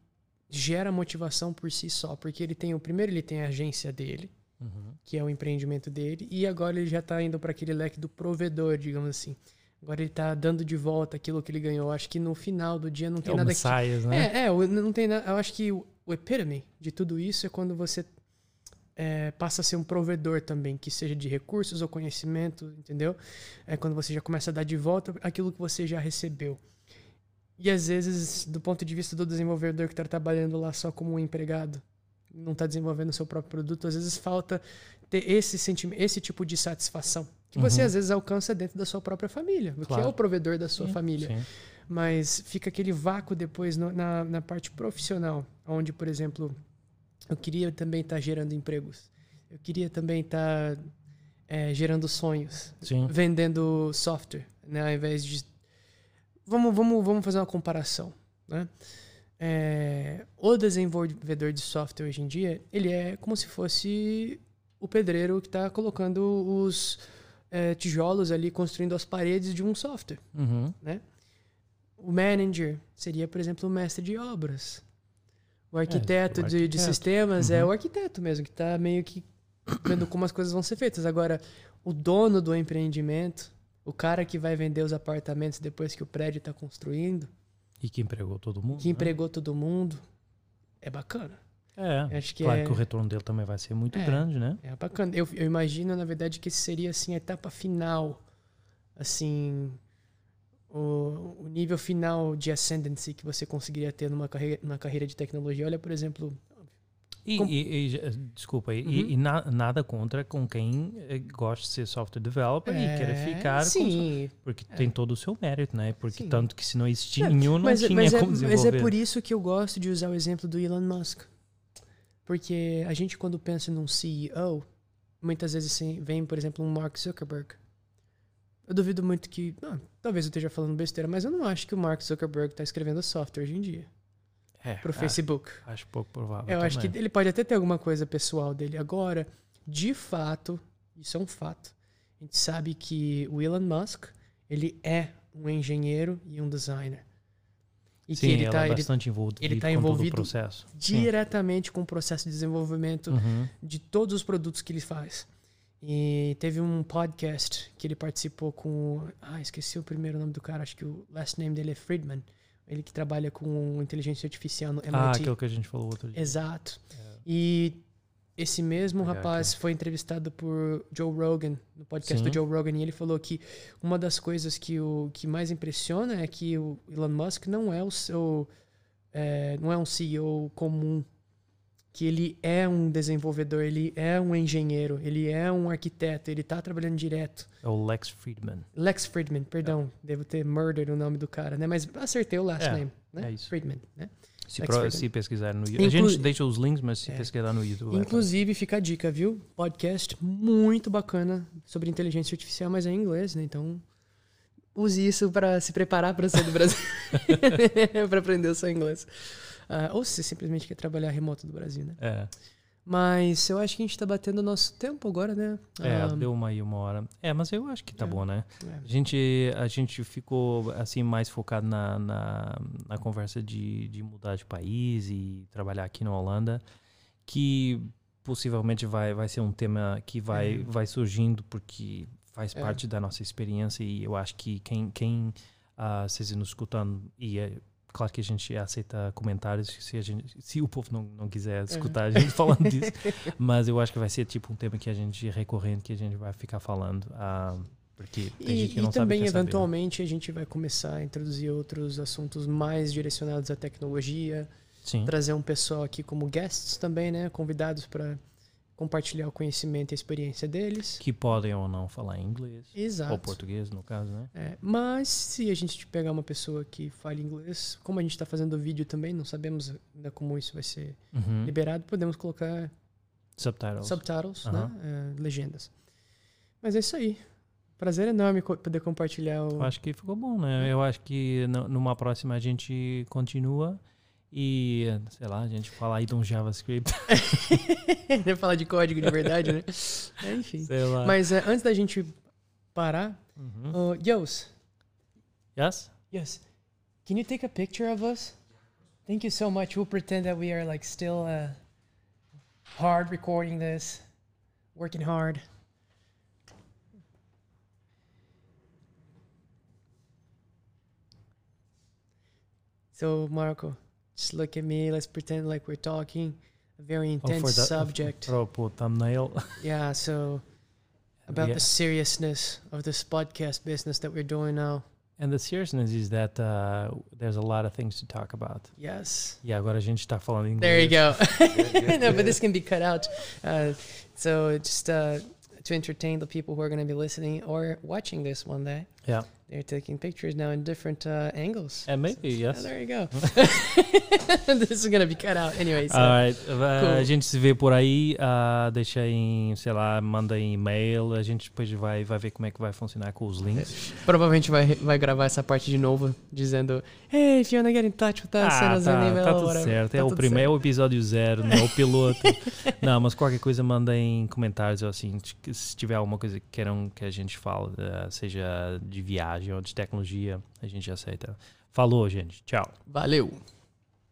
gera motivação por si só, porque ele tem o primeiro ele tem a agência dele, uhum. que é o empreendimento dele, e agora ele já está indo para aquele leque do provedor, digamos assim. Agora ele está dando de volta aquilo que ele ganhou. Acho que no final do dia não tem é nada Messias, que... né? É, é, não tem nada. Eu acho que o, o epitome de tudo isso é quando você é, passa a ser um provedor também, que seja de recursos ou conhecimento, entendeu? É quando você já começa a dar de volta aquilo que você já recebeu. E às vezes, do ponto de vista do desenvolvedor que está trabalhando lá só como um empregado, não está desenvolvendo o seu próprio produto, às vezes falta ter esse sentimento, esse tipo de satisfação que uhum. você às vezes alcança dentro da sua própria família, claro. que é o provedor da sua sim, família. Sim. Mas fica aquele vácuo depois no, na, na parte profissional, onde, por exemplo, eu queria também estar tá gerando empregos. Eu queria também estar tá, é, gerando sonhos. Sim. Vendendo software, né? Ao invés de vamos, vamos, vamos fazer uma comparação, né? É, o desenvolvedor de software hoje em dia, ele é como se fosse o pedreiro que está colocando os é, tijolos ali, construindo as paredes de um software, Uhum. né? O manager seria, por exemplo, o mestre de obras. O arquiteto, É, o De, de arquiteto. sistemas é Uhum. o arquiteto mesmo, que está meio que vendo como as coisas vão ser feitas. Agora, o dono do empreendimento, o cara que vai vender os apartamentos depois que o prédio está construindo, E que empregou todo mundo. que né? empregou todo mundo, é bacana. É. Acho que claro é, que o retorno dele também vai ser muito É. grande, né? é bacana. Eu, eu imagino, na verdade, que seria assim a etapa final, assim, o, o nível final de ascendancy que você conseguiria ter numa carreira, numa carreira de tecnologia. Olha, por exemplo, E, Com- e- e, desculpa, e- Uhum. e, e na- nada contra com quem eh, gosta de ser software developer e queira é, ficar com sim, porque tem todo o seu mérito, né? Porque Sim. tanto que se não existia É, nenhum, não mas, tinha mas, é, como mas desenvolver. é por isso que eu gosto de usar o exemplo do Elon Musk. Porque a gente, quando pensa num CEO, muitas vezes vem, por exemplo, um Mark Zuckerberg. Eu duvido muito que. ah, talvez eu esteja falando besteira, mas eu não acho que o Mark Zuckerberg está escrevendo software hoje em dia é, para o acho- Facebook. Acho pouco provável. Eu acho que também. ele pode até ter alguma coisa pessoal dele. Agora, de fato, isso é um fato. A gente sabe que o Elon Musk, ele é um engenheiro e um designer. E Sim, que ele está é bastante envolvido ele tá envolvido processo. Sim. diretamente com o processo de desenvolvimento Uhum. de todos os produtos que ele faz. E teve um podcast que ele participou com. Ah, esqueci o primeiro nome do cara, acho que o last name dele é Friedman. Ele que trabalha com inteligência artificial no MIT. Ah, aquilo que a gente falou outro dia. Exato. E esse mesmo rapaz foi entrevistado por Joe Rogan, no podcast Sim. do Joe Rogan, e ele falou que uma das coisas que o que mais impressiona é que o Elon Musk não é o seu é, não é um CEO comum, que ele é um desenvolvedor, ele é um engenheiro, ele é um arquiteto, ele está trabalhando direto. É o Lex Friedman. Lex Friedman, perdão, devo ter murdered o nome do cara, né? Mas acertei o last É, name, né? é isso. Friedman, né? Se, pro, Friedman. se pesquisar no YouTube. A gente deixa os links, mas se É. pesquisar no YouTube. Inclusive, fica a dica, viu? Podcast muito bacana sobre inteligência artificial, mas é em inglês, né? Então, use isso para se preparar para sair do Brasil. para aprender o seu inglês. Ah, ou se você simplesmente quer trabalhar remoto do Brasil, né? É, Mas eu acho que a gente tá batendo o nosso tempo agora, né? é Ah, deu uma aí uma hora. É, mas eu acho que tá É. bom, né? é. A gente, a gente ficou assim mais focado na, na, na conversa de, de mudar de país e trabalhar aqui na Holanda, que possivelmente vai, vai ser um tema que vai, É. vai surgindo porque faz É. parte da nossa experiência e eu acho que quem, quem ah, vocês nos escutando e é claro que a gente aceita comentários se, gente, se o povo não, não quiser escutar a gente falando disso, mas eu acho que vai ser tipo um tema que a gente recorrente que a gente vai ficar falando. ah, porque tem gente E, que e não sabe o também, que é saber, né? eventualmente, a gente vai começar a introduzir outros assuntos mais direcionados à tecnologia, Sim. trazer um pessoal aqui como guests também, né? Convidados para compartilhar o conhecimento e a experiência deles. Que podem ou não falar inglês. Exato. Ou português, no caso, né? É, mas se a gente pegar uma pessoa que fale inglês, como a gente está fazendo vídeo também, não sabemos ainda como isso vai ser Uhum. liberado, podemos colocar Subtitles. subtitles, Aham. né? É, legendas. Mas é isso aí. Prazer enorme poder compartilhar o. Eu acho que ficou bom, né? Eu acho que nu- numa próxima a gente continua e, sei lá, a gente fala aí de um JavaScript. Falar de código de verdade, né? É, enfim. sei lá. Mas é, antes da gente parar, Uhum. uh, Yos, Yes? Yes. Can you take a picture of us? Thank you so much. We'll pretend that we are like still uh, hard recording this, working hard. So Marco, just look at me. Let's pretend like we're talking. A very Oh, intense for the- subject. Pro, pro thumbnail. Yeah. So about Yeah. the seriousness of this podcast business that we're doing now. And the seriousness is that uh, there's a lot of things to talk about. Yes. E agora a gente tá falando inglês. There you go. no, but this can be cut out. Uh, so just uh, to entertain the people who are going to be listening or watching this one day. Yeah. They're taking pictures now in different uh, angles. Uh, maybe, Yeah, yes. there you go. this is gonna be cut out anyway. So. Alright, uh, Cool. A gente se vê por aí, ah, deixa em, sei lá, manda em e-mail, a gente depois vai, vai ver como é que vai funcionar com os links. Provavelmente vai, vai gravar essa parte de novo, dizendo Hey, if you wanna get in touch with us, Ah, tá, email tá tudo whatever." certo. Tá É o tudo primeiro é o episódio zero, não é o piloto. não, mas qualquer coisa manda em comentários ou assim, se tiver alguma coisa que queiram que a gente fale, eh, seja de viagem ou de tecnologia, a gente aceita. Falou, gente. Tchau. Valeu!